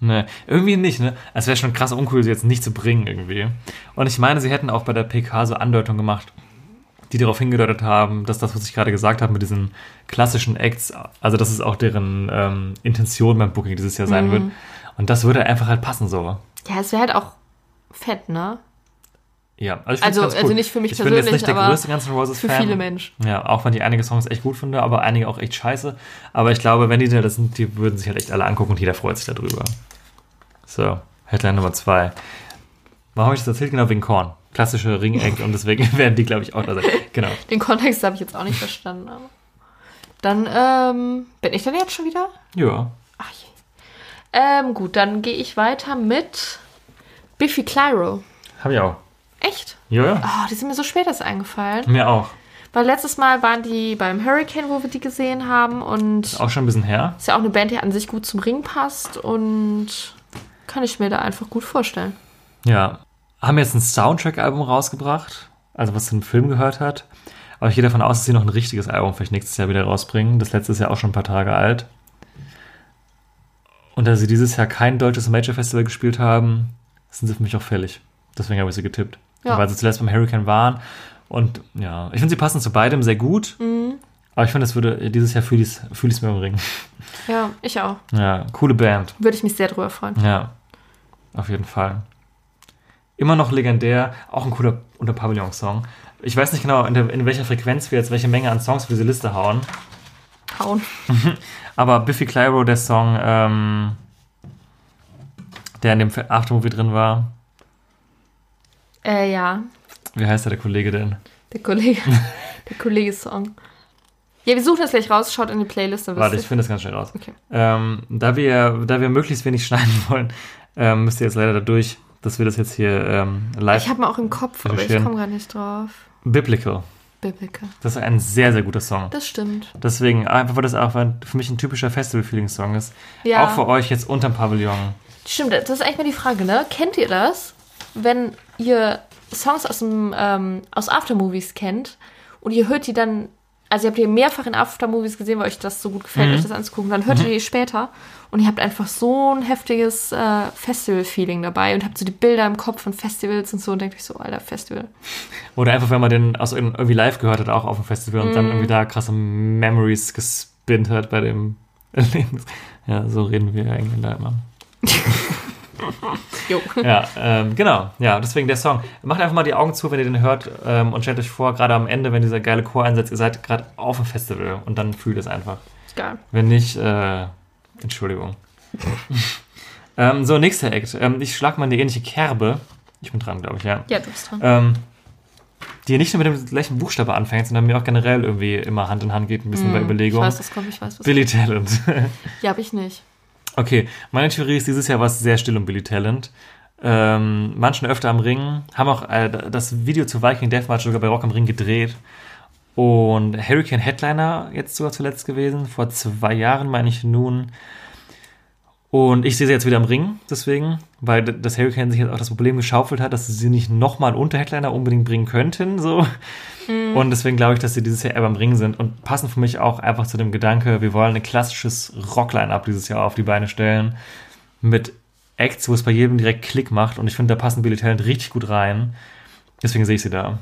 Ne, irgendwie nicht, ne? Es wäre schon krass uncool, sie jetzt nicht zu bringen irgendwie. Und ich meine, sie hätten auch bei der PK so Andeutungen gemacht, die darauf hingedeutet haben, dass das, was ich gerade gesagt habe mit diesen klassischen Acts, also dass es auch deren ähm, Intention beim Booking dieses Jahr Mhm. sein wird. Und das würde einfach halt passen so. Ja, es wäre halt auch fett, ne? Ja, also, Also- ganz also nicht für mich ich bin jetzt persönlich, nicht der aber größte Guns N' Roses Für Fan. viele Menschen. Ja, auch wenn ich einige Songs echt gut finde, aber einige auch echt scheiße. Aber ich glaube, wenn die da sind, die würden sich halt echt alle angucken und jeder freut sich darüber. So, Headline Nummer zwei. Warum habe ich das erzählt? Genau, wegen Korn. Klassische Ring-Act und deswegen werden die, glaube ich, auch da sein. Genau. Den Kontext habe ich jetzt auch nicht verstanden. Aber. Dann ähm, bin ich dann jetzt schon wieder? Ja. Ach je. Ähm, gut, dann gehe ich weiter mit Biffy Clyro. Habe ich auch. Echt? Ja, ja. Oh, die sind mir so spät erst eingefallen. Mir auch. Weil letztes Mal waren die beim Hurricane, wo wir die gesehen haben. Und Auch schon ein bisschen her. ist ja auch eine Band, die an sich gut zum Ring passt. Und kann ich mir da einfach gut vorstellen. Ja. Haben jetzt ein Soundtrack-Album rausgebracht, also was den Film gehört hat. Aber ich gehe davon aus, dass sie noch ein richtiges Album vielleicht nächstes Jahr wieder rausbringen. Das letzte ist ja auch schon ein paar Tage alt. Und da sie dieses Jahr kein deutsches Major Festival gespielt haben, sind sie für mich auch fällig. Deswegen habe ich sie getippt. Ja. Weil sie zuletzt beim Hurricane waren. Und ja, ich finde, sie passen zu beidem sehr gut. Mhm. Aber ich finde, es würde dieses Jahr fühle ich es mir im Ring. Ja, ich auch. Ja, coole Band. Würde ich mich sehr drüber freuen. Ja, auf jeden Fall. Immer noch legendär, auch ein cooler Unter-Pavillon-Song. Ich weiß nicht genau, in, der, in welcher Frequenz wir jetzt welche Menge an Songs für diese Liste hauen. Hauen. Aber Biffy Clyro, der Song, ähm, der in dem Aftermovie drin war. Äh, ja. Wie heißt der, der Kollege denn? Der Kollege. der Kollege-Song. Ja, wir suchen das gleich raus. Schaut in die Playlist. Dann Warte, ich finde das ganz schnell raus. Okay. Ähm, da, wir, da wir möglichst wenig schneiden wollen, ähm, müsst ihr jetzt leider dadurch, dass wir das jetzt hier ähm, live. Ich habe mal auch im Kopf, aber ich komme gerade nicht drauf. Biblical. Biblical. Das ist ein sehr, sehr guter Song. Das stimmt. Deswegen, einfach weil das auch für mich ein typischer Festival-Feeling-Song ist. Ja. Auch für euch jetzt unterm Pavillon. Stimmt, das ist eigentlich mal die Frage, ne? Kennt ihr das, wenn ihr Songs aus dem ähm, aus Aftermovies kennt und ihr hört die dann, also ihr habt die mehrfach in Aftermovies gesehen, weil euch das so gut gefällt, Mhm. euch das anzugucken, dann hört ihr die später und ihr habt einfach so ein heftiges äh, Festival-Feeling dabei und habt so die Bilder im Kopf von Festivals und so und denkt euch so, alter, Festival. Oder einfach, wenn man den aus irgend- irgendwie live gehört hat, auch auf dem Festival und Mhm. dann irgendwie da krasse Memories gespinnt hat bei dem Erlebnis. Ja, so reden wir Engländer immer. Jo. Ja, ähm, genau. Ja, deswegen der Song. Macht einfach mal die Augen zu, wenn ihr den hört ähm, und stellt euch vor, gerade am Ende, wenn dieser geile Chor einsetzt, ihr seid gerade auf dem Festival und dann fühlt es einfach. Geil. Wenn nicht, äh, Entschuldigung. ähm, so, nächster Act. Ähm, ich schlag mal eine ähnliche Kerbe. Ich bin dran, glaube ich, ja. Ja, du bist dran. Ähm, die nicht nur mit dem gleichen Buchstabe anfängt, sondern mir auch generell irgendwie immer Hand in Hand geht, ein bisschen bei Ich Überlegung. weiß, was kommt, ich weiß, was Billy Talent. Ja, hab ich nicht. Okay, meine Theorie ist, dieses Jahr war es sehr still um Billy Talent. ähm, manchen öfter am Ring, haben auch äh, das Video zu Viking Deathmatch sogar bei Rock am Ring gedreht. Und Hurricane Headliner jetzt sogar zuletzt gewesen, vor zwei Jahren meine ich nun. Und ich sehe sie jetzt wieder im Ring, deswegen, weil das Hurricane sich jetzt auch das Problem geschaufelt hat, dass sie sie nicht nochmal unter Headliner unbedingt bringen könnten, so. Und deswegen glaube ich, dass sie dieses Jahr eher beim Ring sind und passen für mich auch einfach zu dem Gedanke, wir wollen ein klassisches Rockline-Up dieses Jahr auf die Beine stellen. Mit Acts, wo es bei jedem direkt Klick macht. Und ich finde, da passen Billy Talent richtig gut rein. Deswegen sehe ich sie da.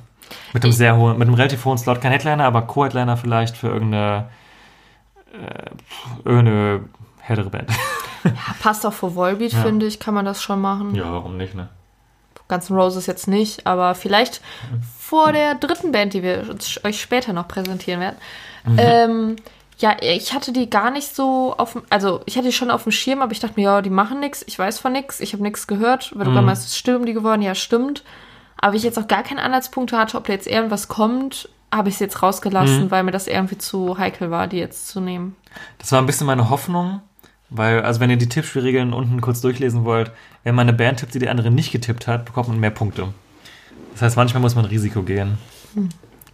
Mit einem sehr hohen, mit einem relativ hohen Slot. Kein Headliner, aber Co-Headliner vielleicht für irgendeine, äh, irgendeine härtere Band. Ja, passt auch für Volbeat, Ja. finde ich, kann man das schon machen. ja, warum nicht, ne? Guns N' Roses jetzt nicht, aber vielleicht vor der dritten Band, die wir euch später noch präsentieren werden. Ähm, ja, ich hatte die gar nicht so auf dem, also ich hatte die schon auf dem Schirm, aber ich dachte mir, ja, die machen nichts, ich weiß von nichts, ich habe nichts gehört, weil du gerade meinst, stimmen die geworden, ja, stimmt. Aber ich jetzt auch gar keine Anhaltspunkte hatte, ob da jetzt irgendwas kommt, habe ich es jetzt rausgelassen, weil mir das irgendwie zu heikel war, die jetzt zu nehmen. Das war ein bisschen meine Hoffnung, weil, also wenn ihr die Tippspielregeln unten kurz durchlesen wollt, wenn man eine Band tippt, die die andere nicht getippt hat, bekommt man mehr Punkte. Das heißt, manchmal muss man Risiko gehen.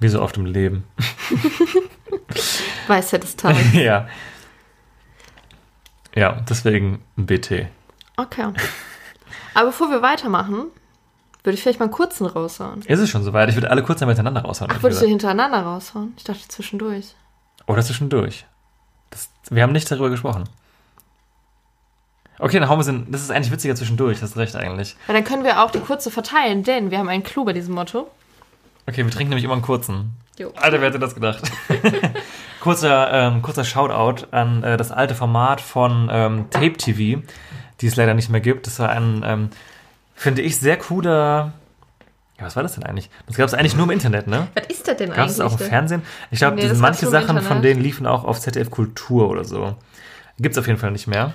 Wie so oft im Leben. Weisheit des Tages. ja. Ja, deswegen ein BT. Okay. Aber bevor wir weitermachen, würde ich vielleicht mal einen kurzen raushauen. Ist es schon soweit? Ich würde alle kurz miteinander raushauen. Ach, würdest du hintereinander raushauen? Ich dachte zwischendurch. Oder zwischendurch. Das, wir haben nicht darüber gesprochen. Okay, dann hauen wir sie. Das ist eigentlich witziger zwischendurch, hast recht eigentlich. Ja, dann können wir auch die kurze verteilen, denn wir haben einen Clou bei diesem Motto. Okay, wir trinken nämlich immer einen kurzen. Jo. Alter, wer hätte das gedacht? kurzer, ähm, kurzer Shoutout an äh, das alte Format von ähm, Tape TV, die es leider nicht mehr gibt. Das war ein, ähm, finde ich, sehr cooler. Ja, was war das denn eigentlich? Das gab es eigentlich nur im Internet, ne? Was ist das denn Gab es auch im? Fernsehen? Ich glaube, Nee, manche gab's Sachen von denen liefen auch auf ZDF Kultur oder so. Gibt es auf jeden Fall nicht mehr.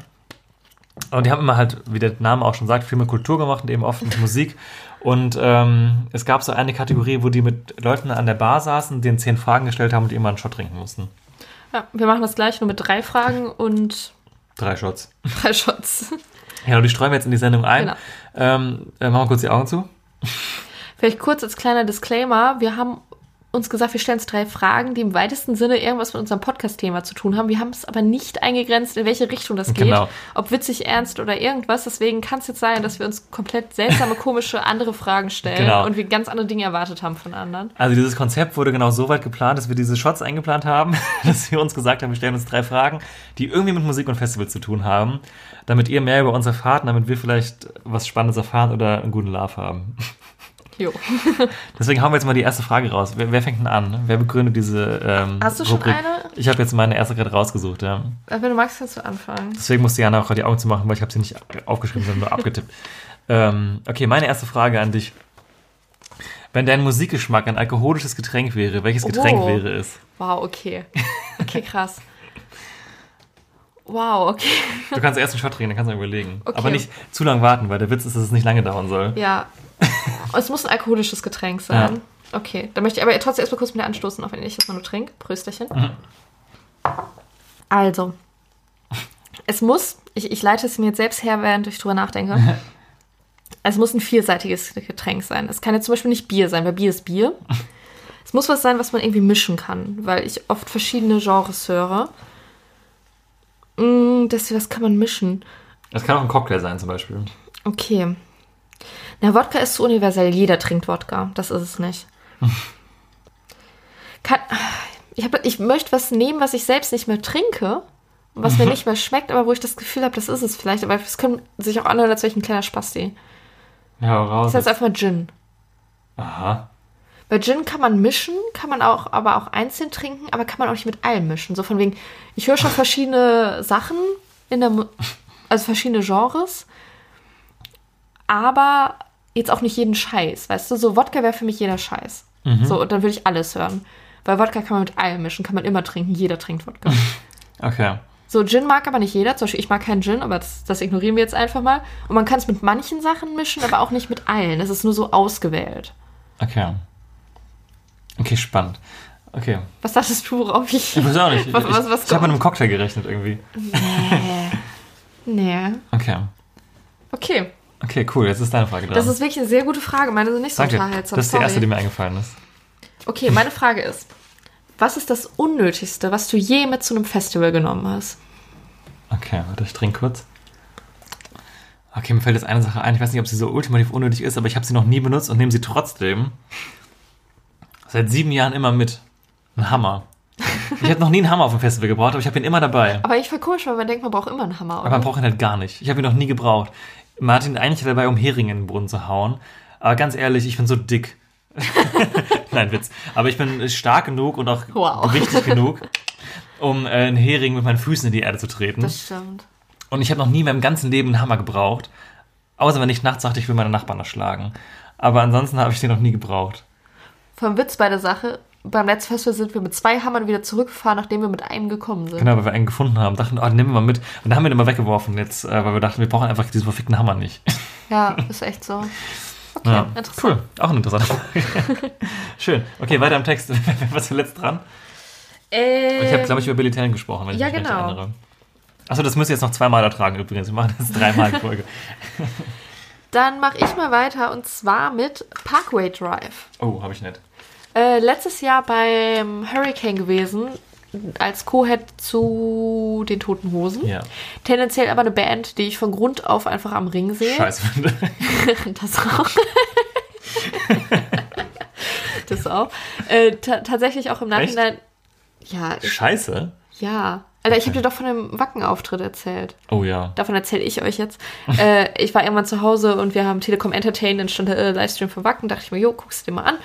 Und die haben immer halt, wie der Name auch schon sagt, viel mit Kultur gemacht und eben oft mit Musik. Und ähm, es gab so eine Kategorie, wo die mit Leuten an der Bar saßen, denen zehn Fragen gestellt haben und die immer einen Shot trinken mussten. Ja, wir machen das gleich nur mit drei Fragen und Drei Shots. drei Shots. Ja, und die streuen wir jetzt in die Sendung ein. Genau. Ähm, äh, machen wir kurz die Augen zu. Vielleicht kurz als kleiner Disclaimer. Wir haben uns gesagt, wir stellen uns drei Fragen, die im weitesten Sinne irgendwas mit unserem Podcast-Thema zu tun haben. Wir haben es aber nicht eingegrenzt, in welche Richtung das geht. Genau. Ob witzig, ernst oder irgendwas. Deswegen kann es jetzt sein, dass wir uns komplett seltsame, komische, andere Fragen stellen Genau. und wir ganz andere Dinge erwartet haben von anderen. Also dieses Konzept wurde genau so weit geplant, dass wir diese Shots eingeplant haben, dass wir uns gesagt haben, wir stellen uns drei Fragen, die irgendwie mit Musik und Festivals zu tun haben, damit ihr mehr über uns erfahrt, damit wir vielleicht was Spannendes erfahren oder einen guten Love haben. Jo. Deswegen hauen wir jetzt mal die erste Frage raus. Wer, wer fängt denn an? Wer begründet diese ähm, Hast du schon Rubrik? eine? Ich habe jetzt meine erste gerade rausgesucht, ja. Wenn du magst, kannst du anfangen. Deswegen musste Jana auch gerade die Augen zu machen, weil ich habe sie nicht aufgeschrieben, sondern nur abgetippt. Ähm, okay, meine erste Frage an dich. Wenn dein Musikgeschmack ein alkoholisches Getränk wäre, welches Getränk Oh. wäre es? Wow, okay. Okay, krass. Wow, okay. Du kannst erst einen Shot trinken, dann kannst du überlegen. Okay. Aber nicht zu lang warten, weil der Witz ist, dass es nicht lange dauern soll. Ja. es muss ein alkoholisches Getränk sein. Okay, dann möchte ich aber trotzdem erstmal kurz mit dir anstoßen, auch wenn ich das mal nur trinke. Prösterchen. Also, es muss, ich, ich leite es mir jetzt selbst her, während ich drüber nachdenke. Es muss ein vielseitiges Getränk sein. Es kann jetzt zum Beispiel nicht Bier sein, weil Bier ist Bier. Es muss was sein, was man irgendwie mischen kann, weil ich oft verschiedene Genres höre. Mm, das, was kann man mischen? Das kann auch ein Cocktail sein, zum Beispiel. Okay. Na, Wodka ist so universell. Jeder trinkt Wodka. Das ist es nicht. Kann, ich, hab, ich möchte was nehmen, was ich selbst nicht mehr trinke. Was mir nicht mehr schmeckt, aber wo ich das Gefühl habe, das ist es vielleicht. Aber es könnte sich auch anhören, als wäre ich ein kleiner Spasti. Ja, raus. Das heißt einfach mal Gin. Aha. Bei Gin kann man mischen, kann man auch, aber auch einzeln trinken, aber kann man auch nicht mit allem mischen. So von wegen, ich höre schon verschiedene Sachen in der, also verschiedene Genres, aber jetzt auch nicht jeden Scheiß, weißt du? So Wodka wäre für mich jeder Scheiß. So, und dann würde ich alles hören. Weil Wodka kann man mit allem mischen, kann man immer trinken, jeder trinkt Wodka. Okay. So, Gin mag aber nicht jeder. Zum Beispiel, ich mag keinen Gin, aber das, das ignorieren wir jetzt einfach mal. Und man kann es mit manchen Sachen mischen, aber auch nicht mit allen. Es ist nur so ausgewählt. Okay. Okay, spannend. Okay. Was dachtest du, worauf ich. Ich weiß auch nicht. Ich, Was- was- was ich, habe mit einem Cocktail gerechnet irgendwie. Nee. Okay. Okay. Okay, cool. Jetzt ist deine Frage dran. Das ist wirklich eine sehr gute Frage. Meine sind nicht so Danke. unterhaltsam. Das ist die erste, die mir eingefallen ist. Okay, meine Frage ist, was ist das Unnötigste, was du je mit zu einem Festival genommen hast? Okay, warte, ich trinke kurz. Okay, mir fällt jetzt eine Sache ein. Ich weiß nicht, ob sie so ultimativ unnötig ist, aber ich habe sie noch nie benutzt und nehme sie trotzdem seit sieben Jahren immer mit. Ein Hammer. Ich habe noch nie einen Hammer auf dem Festival gebraucht, aber ich habe ihn immer dabei. Aber ich voll komisch, weil man denkt, man braucht immer einen Hammer, Aber man oder? braucht ihn halt gar nicht. Ich habe ihn noch nie gebraucht. Martin eigentlich dabei, um Heringe in den Brunnen zu hauen. Aber ganz ehrlich, ich bin so dick. Nein, Witz. Aber ich bin stark genug und auch Wow. gewichtig genug, um äh, einen Hering mit meinen Füßen in die Erde zu treten. Das stimmt. Und ich habe noch nie in meinem ganzen Leben einen Hammer gebraucht. Außer wenn ich nachts sagte, ich will meine Nachbarn erschlagen. Aber ansonsten habe ich den noch nie gebraucht. Vom Witz bei der Sache, beim letzten Festival sind wir mit zwei Hammern wieder zurückgefahren, nachdem wir mit einem gekommen sind. Genau, weil wir einen gefunden haben. Dachten, oh, den nehmen wir mal mit. Und dann haben wir den mal weggeworfen jetzt, äh, weil wir dachten, wir brauchen einfach diesen verfickten Hammer nicht. Ja, ist echt so. Okay, Ja, interessant. cool. Auch eine interessante Frage. Schön. Okay, weiter im Text. Wer war zuletzt dran? Ähm, Ich habe, glaube ich, über Billy gesprochen, wenn ich ja, mich genau. erinnere. Achso, das müsst ihr jetzt noch zweimal ertragen übrigens. Wir machen das dreimal in Folge. Dann mache ich mal weiter und zwar mit Parkway Drive. Oh, habe ich nicht. Äh, letztes Jahr beim Hurricane gewesen, als Co-Head zu den Toten Hosen. Ja. Tendenziell aber eine Band, die ich von Grund auf einfach am Ring sehe. Scheiße. Das auch. das auch. Äh, ta tatsächlich auch im Nachhinein. Ja, ich, Scheiße? ja. Alter, ich habe dir doch von dem Wacken-Auftritt erzählt. Oh ja. Davon erzähle ich euch jetzt. äh, ich war irgendwann zu Hause und wir haben Telekom Entertain, dann stand der äh, Livestream von Wacken, dachte ich mir, jo, guckst du dir mal an.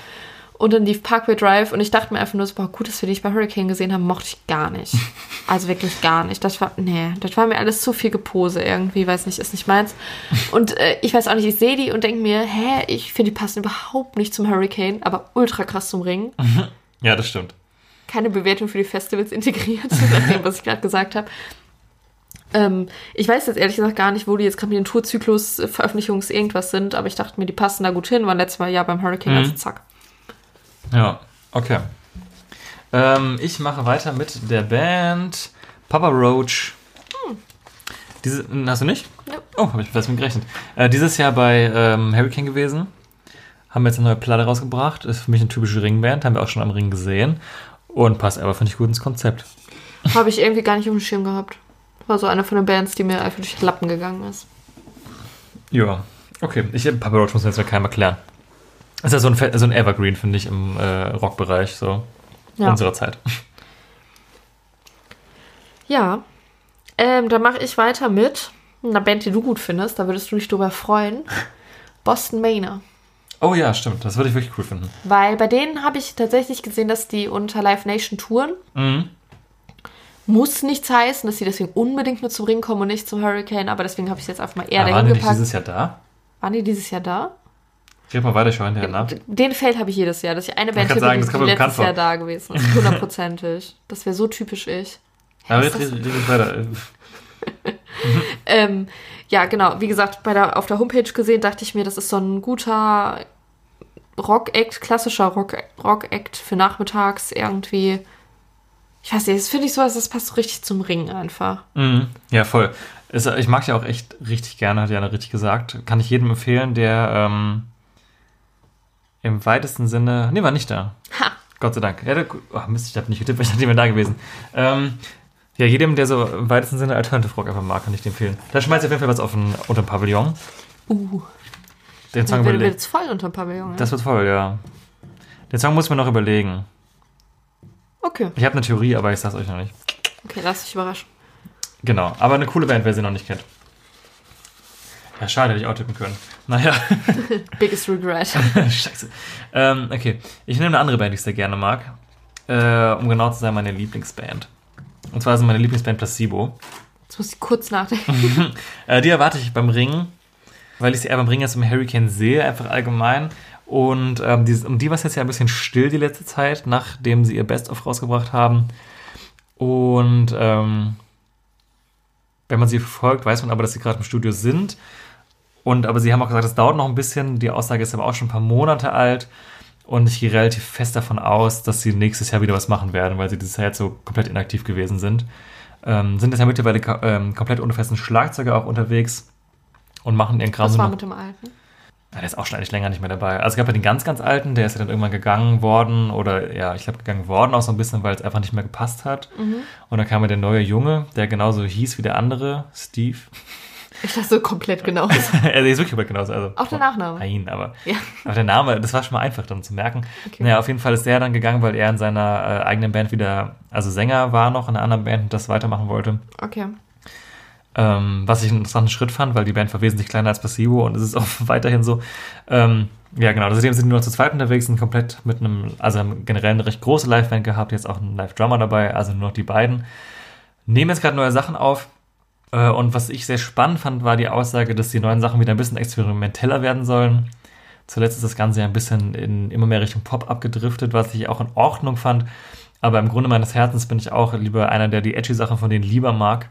Und dann lief Parkway Drive und ich dachte mir einfach nur so, boah, gut, dass wir dich bei Hurricane gesehen haben, mochte ich gar nicht. Also wirklich gar nicht. Das war, nee, das war mir alles zu viel Gepose irgendwie, weiß nicht, ist nicht meins. Und äh, ich weiß auch nicht, ich sehe die und denke mir, hä, ich finde, die passen überhaupt nicht zum Hurricane, aber ultra krass zum Ring Ja, das stimmt. keine Bewertung für die Festivals integriert, nach dem, was ich gerade gesagt habe. Ähm, ich weiß jetzt ehrlich gesagt gar nicht, wo die jetzt gerade mit den Tourzyklus, Veröffentlichungs irgendwas sind, aber ich dachte mir, die passen da gut hin, waren letztes Mal ja beim Hurricane, Mhm. also zack. Ja, okay. Ähm, ich mache weiter mit der Band Papa Roach. Diese, hast du nicht? Ja. Oh, habe ich fast mit gerechnet. Äh, dieses Jahr bei ähm, Hurricane gewesen. Haben jetzt eine neue Platte rausgebracht. Ist für mich eine typische Ringband. Haben wir auch schon am Ring gesehen. Und passt aber, finde ich, gut ins Konzept. Habe ich irgendwie gar nicht auf dem Schirm gehabt. War so eine von den Bands, die mir einfach durch die Lappen gegangen ist. Ja, okay. Ich, Papa Roach muss man jetzt mit keinem erklären. Ist ja so ein, so ein Evergreen, finde ich, im äh, Rockbereich, so Ja. unserer Zeit. Ja. Ähm, dann mache ich weiter mit einer Band, die du gut findest, da würdest du dich drüber freuen. Boston Manor. Oh ja, stimmt. Das würde ich wirklich cool finden. Weil bei denen habe ich tatsächlich gesehen, dass die unter Live Nation touren. Mhm. Muss nichts heißen, dass sie deswegen unbedingt nur zum Ring kommen und nicht zum Hurricane, aber deswegen habe ich es jetzt einfach mal eher waren dahin die nicht gepackt. dieses Jahr da? Waren die dieses Jahr da? Red mal weiter, ich schaue hinterher nach. Den Fail habe ich jedes Jahr, dass ich eine Band tippe, sagen, die, letztes Jahr da gewesen ist. Hundertprozentig. Das wäre so typisch ich. Aber Was red, red, weiter. Ähm, ja, genau. Wie gesagt, bei der, auf der Homepage gesehen, dachte ich mir, das ist so ein guter Rock-Act, klassischer Rock- Rock-Act für nachmittags irgendwie. Ich weiß nicht, das finde ich so, das passt so richtig zum Ring einfach. Mhm. Ja, voll. Ich mag ja auch echt richtig gerne, hat Jana richtig gesagt. Kann ich jedem empfehlen, der ähm, im weitesten Sinne. Nee, war nicht da. Ha! Gott sei Dank. Ja, der, oh, Mist, ich habe nicht getippt, ich dachte, ich wäre da gewesen. Ähm, ja, jedem, der so im weitesten Sinne Alternative Rock einfach mag, kann ich den empfehlen. Da schmeißt auf jeden Fall was auf den, unter den Pavillon. Uh, Den Song wird jetzt voll unter Pavillon. Das wird voll, ja. Den Song muss man noch überlegen. okay, Ich habe eine Theorie, aber ich sag's euch noch nicht. okay, lass dich überraschen. Genau, aber eine coole Band, wer sie noch nicht kennt. Ja, schade, hätte ich auch tippen können. Naja, Biggest Regret. scheiße. Ähm, okay, ich nehme eine andere Band, die ich sehr gerne mag. Äh, um genau zu sein, meine Lieblingsband. Und zwar ist meine Lieblingsband Placebo. Jetzt muss ich kurz nachdenken. Äh, die erwarte ich beim Ringen, weil ich sie eher beim Ringen als im Hurricane sehe, einfach allgemein. Und ähm, die, um die war es jetzt ja ein bisschen still die letzte Zeit, nachdem sie ihr Best-of rausgebracht haben. Und ähm, wenn man sie verfolgt, weiß man aber, dass sie gerade im Studio sind. Und aber sie haben auch gesagt, es dauert noch ein bisschen. Die Aussage ist aber auch schon ein paar Monate alt. Und ich gehe relativ fest davon aus, dass sie nächstes Jahr wieder was machen werden, weil sie dieses Jahr jetzt so komplett inaktiv gewesen sind. Ähm, sind jetzt ja mittlerweile ähm, komplett ohne festen Schlagzeuger auch unterwegs. und machen ihren Kram Was war mit dem Alten? Ja, der ist auch schon eigentlich länger nicht mehr dabei. Also es gab ja den ganz, ganz alten, der ist ja dann irgendwann gegangen worden oder ja, ich glaube gegangen worden auch so ein bisschen, weil es einfach nicht mehr gepasst hat. Mhm. Und dann kam ja der neue Junge, der genauso hieß wie der andere, Steve. Ich dachte so komplett genau. er ist wirklich aber genauso. Also, Auch der Nachname. Nein, aber, Ja. aber der Name, das war schon mal einfach dann zu merken. Okay. Naja, auf jeden Fall ist der dann gegangen, weil er in seiner äh, eigenen Band wieder, also Sänger war noch in einer anderen Band und das weitermachen wollte. Okay. Ähm, was ich einen interessanten Schritt fand, weil die Band war wesentlich kleiner als Placebo und es ist auch weiterhin so. Ähm, ja, genau. Seitdem sind die nur noch zu zweit unterwegs, sind komplett mit einem, also haben generell eine recht große Liveband gehabt, jetzt auch einen Live-Drummer dabei, also nur noch die beiden. Nehmen jetzt gerade neue Sachen auf. Äh, und was ich sehr spannend fand, war die Aussage, dass die neuen Sachen wieder ein bisschen experimenteller werden sollen. Zuletzt ist das Ganze ja ein bisschen in immer mehr Richtung Pop abgedriftet, was ich auch in Ordnung fand. Aber im Grunde meines Herzens bin ich auch lieber einer, der die edgy Sachen von denen lieber mag.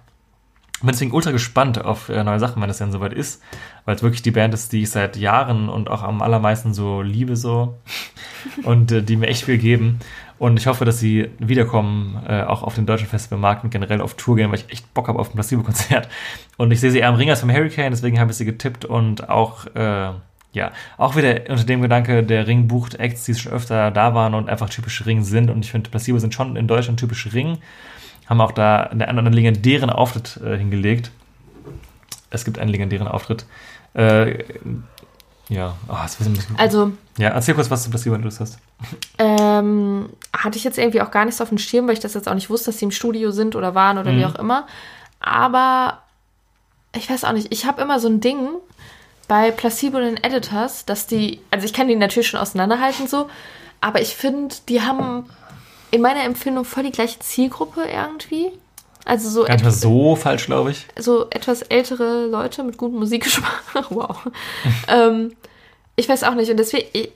Bin deswegen ultra gespannt auf äh, neue Sachen, wenn es denn soweit ist, weil es wirklich die Band ist, die ich seit Jahren und auch am allermeisten so liebe so und äh, die mir echt viel geben. Und ich hoffe, dass sie wiederkommen, äh, auch auf den deutschen Festivalmarkt und generell auf Tour gehen, weil ich echt Bock habe auf ein Placebo-Konzert. Und ich sehe sie eher am Ring als vom Hurricane, deswegen habe ich sie getippt und auch, äh, ja, auch wieder unter dem Gedanke, der Ring bucht Acts, die schon öfter da waren und einfach typische Ring sind. Und ich finde, Placebo sind schon in Deutschland typische Ring haben auch da einen anderen legendären Auftritt äh, hingelegt. Es gibt einen legendären Auftritt. Äh, ja, oh, das wissen wir. Also, ja, erzähl kurz, was du Placebo wenn du das hast. ähm, hatte ich jetzt irgendwie auch gar nicht so auf dem Schirm, weil ich das jetzt auch nicht wusste, dass sie im Studio sind oder waren oder wie Mhm. auch immer. Aber ich weiß auch nicht, ich habe immer so ein Ding bei Placebo und den Editors, dass die, also ich kann die natürlich schon auseinanderhalten so, aber ich finde, die haben in meiner Empfindung voll die gleiche Zielgruppe irgendwie. Also so, Gar nicht mal etwas- so falsch, glaube ich. so etwas ältere Leute mit gutem Musikgeschmack. wow. ähm, ich weiß auch nicht. Und deswegen, ich,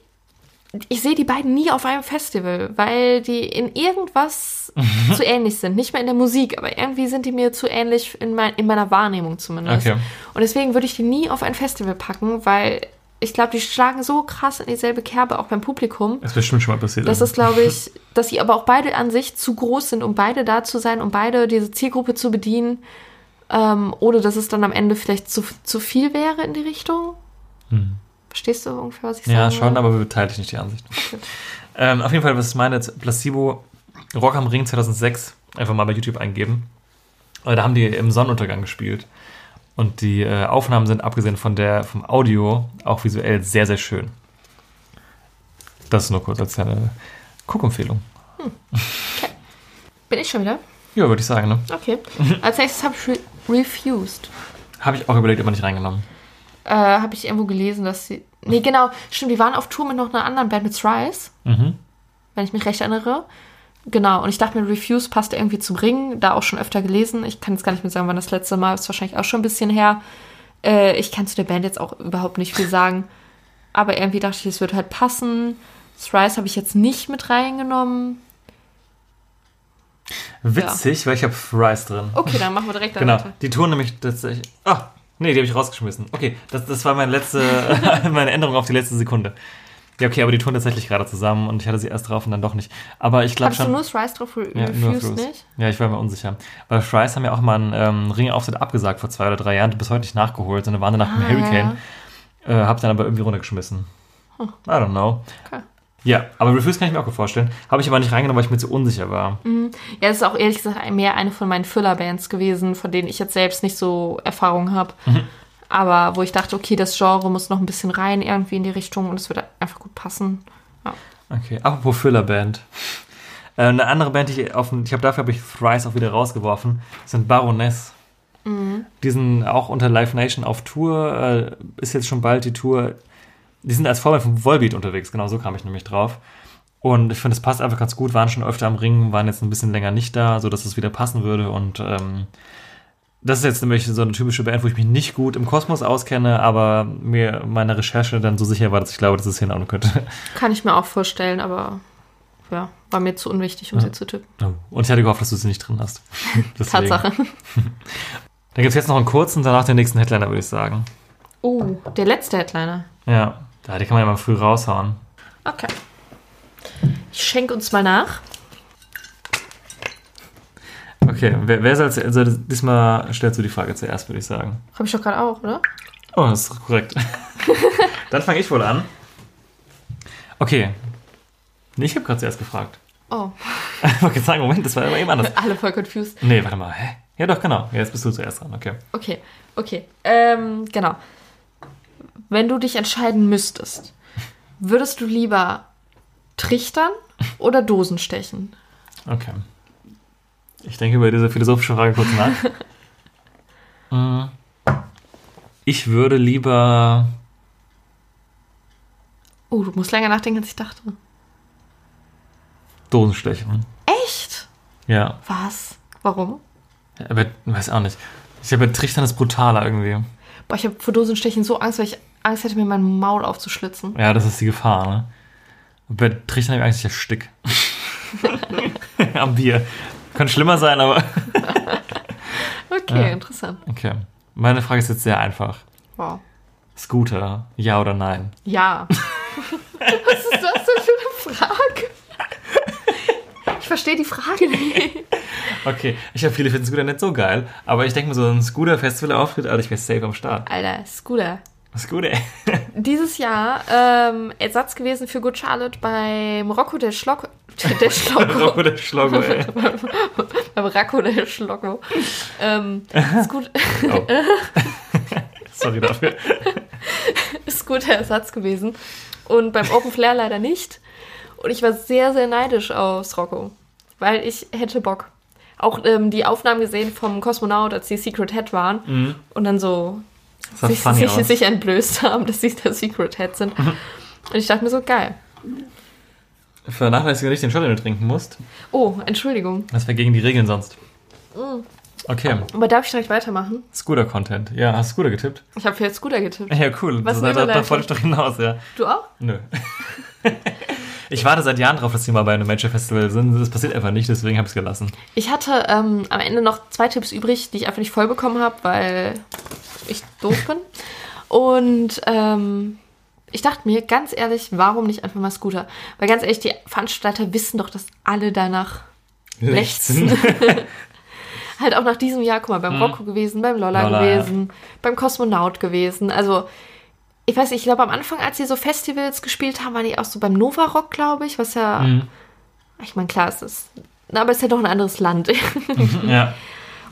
ich sehe die beiden nie auf einem Festival, weil die in irgendwas zu ähnlich sind. Nicht mehr in der Musik, aber irgendwie sind die mir zu ähnlich in, mein, in meiner Wahrnehmung zumindest. Okay. Und deswegen würde ich die nie auf ein Festival packen, weil ich glaube, die schlagen so krass in dieselbe Kerbe, auch beim Publikum. Das ist bestimmt schon mal passiert. Das ist, glaube ich, dass sie aber auch beide an sich zu groß sind, um beide da zu sein, um beide diese Zielgruppe zu bedienen, ähm, ohne dass es dann am Ende vielleicht zu, zu viel wäre in die Richtung. Verstehst du ungefähr, was ich sage? Hm. ja, schon, aber teile ich nicht die Ansicht. Ähm, auf jeden Fall, was ich meine, jetzt Placebo Rock am Ring 2006 einfach mal bei YouTube eingeben. Äh, Da haben die im Sonnenuntergang gespielt. Und die äh, Aufnahmen sind, abgesehen von der, vom Audio, auch visuell sehr, sehr schön. Das nur kurz als eine Guckempfehlung. Bin ich schon wieder? Ja, würde ich sagen, ne? Okay. Als nächstes habe ich Re Refused. Habe ich auch überlegt, aber nicht reingenommen. Äh, habe ich irgendwo gelesen, dass sie. Nee, genau, stimmt, die waren auf Tour mit noch einer anderen Band mit Thrice, Mhm. wenn ich mich recht erinnere. Genau, und ich dachte mir, Refuse passt irgendwie zum Ring, da auch schon öfter gelesen. Ich kann jetzt gar nicht mehr sagen, wann das letzte Mal ist, wahrscheinlich auch schon ein bisschen her. Äh, ich kann zu der Band jetzt auch überhaupt nicht viel sagen. Aber irgendwie dachte ich, es wird halt passen. Thrice habe ich jetzt nicht mit reingenommen. Witzig, weil ich habe Rice drin. Okay, dann machen wir direkt Genau, weiter. die Touren nämlich tatsächlich. Ah, nee, die habe ich rausgeschmissen. Okay, das, das war meine letzte, meine Änderung auf die letzte Sekunde. Ja, okay, aber die touren tatsächlich gerade zusammen und ich hatte sie erst drauf und dann doch nicht. Aber ich glaube Hattest du schon. nur Thrice drauf, ja, nur nicht? Ja, ich war mir unsicher. Weil Fries haben ja auch mal einen ähm, Ringauftritt abgesagt vor zwei oder drei Jahren, bis heute nicht nachgeholt, sondern waren danach im Ah, Hurricane. Äh, hab dann aber irgendwie runtergeschmissen. I don't know. Okay. Ja, aber Refuse kann ich mir auch gut vorstellen. Habe ich aber nicht reingenommen, weil ich mir zu unsicher war. Ja, es ist auch ehrlich gesagt mehr eine von meinen Füller-Bands gewesen, von denen ich jetzt selbst nicht so Erfahrung habe. Mhm. Aber wo ich dachte, okay, das Genre muss noch ein bisschen rein irgendwie in die Richtung und es würde einfach gut passen. Ja. Okay, apropos Füllerband. Äh, eine andere Band, die ich auf ich habe dafür habe ich Thrice auch wieder rausgeworfen, sind Baroness. Die sind auch unter Live Nation auf Tour, äh, ist jetzt schon bald die Tour. Die sind als Vorband vom Volbeat unterwegs, genau so kam ich nämlich drauf. Und ich finde, es passt einfach ganz gut, waren schon öfter am Ring, waren jetzt ein bisschen länger nicht da, sodass es wieder passen würde. Und ähm, das ist jetzt nämlich so eine typische Band, wo ich mich nicht gut im Kosmos auskenne, aber mir meine Recherche dann so sicher war, dass ich glaube, dass es hinhauen könnte. Kann ich mir auch vorstellen, aber ja, war mir zu unwichtig, um Ja. sie zu tippen. Und ich hatte gehofft, dass du sie nicht drin hast. Tatsache. Dann gibt es jetzt noch einen kurzen, danach den nächsten Headliner, würde ich sagen. Oh, der letzte Headliner. Ja, da die kann man ja mal früh raushauen. Okay. Ich schenke uns mal nach. Okay, wer, wer soll, soll diesmal stellst du die Frage zuerst, würde ich sagen. Habe ich doch gerade auch, oder? Oh, das ist korrekt. Dann fange ich wohl an. Okay. Nee, ich habe gerade zuerst gefragt. Oh, Ich wollte sagen, Moment, das war immer eben anders. alle voll confused. Nee, warte mal. Hä? Ja, doch, genau. Jetzt bist du zuerst dran. Okay. Okay, okay. Ähm, genau. Wenn du dich entscheiden müsstest, würdest du lieber trichtern oder Dosen stechen? Okay. Ich denke über diese philosophische Frage kurz nach. Mm. Ich würde lieber. Oh, du musst länger nachdenken, als ich dachte. Dosen stechen. Echt? Ja. Was? Warum? Aber weiß auch nicht. Ich habe Trichtern ist brutaler irgendwie. Boah, ich habe vor Dosenstechen so Angst, weil ich Angst hätte, mir mein Maul aufzuschlitzen. Ja, das ist die Gefahr, ne? Bei Trichtern habe ich Angst, ich erstick. Am Bier. Könnte schlimmer sein, aber. Okay, Ja. interessant. Okay. Meine Frage ist jetzt sehr einfach. Wow. Scooter, ja oder nein? Ja. Was ist das denn für eine Frage? Ich verstehe die Frage nicht. Okay, ich habe viele finden Scooter nicht so geil, aber ich denke mir so ein Scooter-Festival-Auftritt, Alter, ich wäre safe am Start. Alter, Scooter. Scooter. Dieses Jahr ähm, Ersatz gewesen für Good Charlotte beim Rocco der Schlocko. Der Schlocko. Rocco der Schloggo, ey. beim Rocco der Schlocko. Ähm, Scoot Oh. Sorry dafür. ist guter Ersatz gewesen. Und beim Open Flair leider nicht. Und ich war sehr, sehr neidisch aufs Rocco. Weil ich hätte Bock. Auch ähm, die Aufnahmen gesehen vom Kosmonaut, als die Secret Head waren. Und dann so Das sich, sich, sich entblößt haben, dass sie der Secret Head sind. Und ich dachte mir so, geil. Vernachlässige nicht den du trinken musst. Oh, Entschuldigung. Das wäre gegen die Regeln sonst. Okay, Aber darf ich direkt weitermachen? Scooter-Content. Ja, hast du Scooter getippt? Ich habe für Scooter getippt. Ja, cool. Was da, da, da wollte ich doch hinaus, ja. Du auch? Nö. ich warte seit Jahren drauf, dass die mal bei einem Match-Festival sind. Das passiert einfach nicht, deswegen habe ich es gelassen. Ich hatte ähm, am Ende noch zwei Tipps übrig, die ich einfach nicht voll bekommen habe, weil ich doof bin. Und ähm, ich dachte mir, ganz ehrlich, warum nicht einfach mal Scooter? Weil ganz ehrlich, die Veranstalter wissen doch, dass alle danach lechzen. halt auch nach diesem Jahr, guck mal, beim Rocco gewesen, beim Lolla, Lolla, gewesen, beim Kosmonaut gewesen. Also, ich weiß nicht, ich glaube am Anfang, als sie so Festivals gespielt haben, waren die auch so beim Nova Rock, glaube ich, was ja, Mhm. ich meine, klar, es ist, aber es ist ja doch ein anderes Land. ja.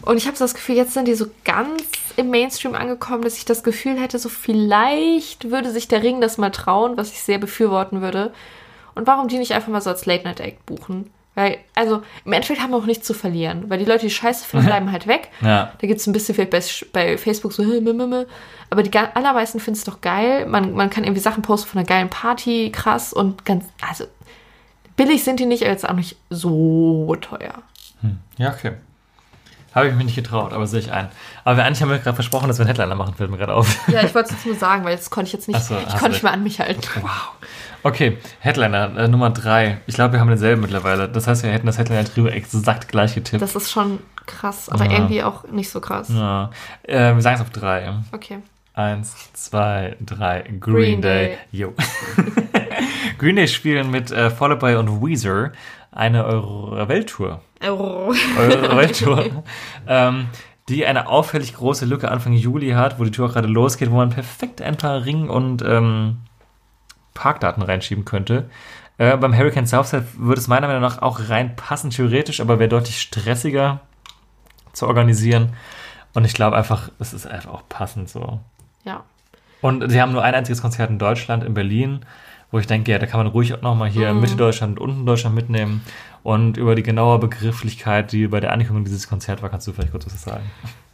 Und ich habe so das Gefühl, jetzt sind die so ganz im Mainstream angekommen, dass ich das Gefühl hätte, so vielleicht würde sich der Ring das mal trauen, was ich sehr befürworten würde. Und warum die nicht einfach mal so als Late-Night-Act buchen? Weil, also, im Endeffekt haben wir auch nichts zu verlieren. Weil die Leute, die Scheiße finden, bleiben halt weg. Ja. Da gibt es ein bisschen vielleicht bei, bei Facebook so, "Hä, meh, meh, meh." aber die allermeisten finden es doch geil. Man, man kann irgendwie Sachen posten von einer geilen Party, krass und ganz, also, billig sind die nicht, aber jetzt auch nicht so teuer. Ja, okay. Habe ich mich nicht getraut, aber sehe ich ein. Aber wir eigentlich haben wir gerade versprochen, dass wir einen Headliner machen, fällt mir gerade auf. Ja, ich wollte es jetzt nur sagen, weil das konnte ich jetzt nicht, so, ich konnte nicht mehr an mich halten. Wow. Okay, Headliner äh, Nummer drei. Ich glaube, wir haben denselben mittlerweile. Das heißt, wir hätten das Headliner-Trio exakt gleich getippt. Das ist schon krass, aber Ja. irgendwie auch nicht so krass. ja. äh, wir sagen es auf drei. Okay. Eins, zwei, drei. Green, Green Day. Jo. Green Day spielen mit äh, Fall Out Boy und Weezer eine Euro Welttour. Oh. Eure Welttour. ähm, die eine auffällig große Lücke Anfang Juli hat, wo die Tour auch gerade losgeht, wo man perfekt ein paar Ring- und ähm, Parkdaten reinschieben könnte. Äh, beim Hurricane Southside würde es meiner Meinung nach auch reinpassen, theoretisch, aber wäre deutlich stressiger zu organisieren. Und ich glaube einfach, es ist einfach auch passend so. Ja. Und sie haben nur ein einziges Konzert in Deutschland, in Berlin, wo ich denke, ja, da kann man ruhig auch nochmal hier Mitte Deutschland und unten Deutschland mitnehmen. Und über die genaue Begrifflichkeit, die bei der Ankündigung dieses Konzert war, kannst du vielleicht kurz was sagen.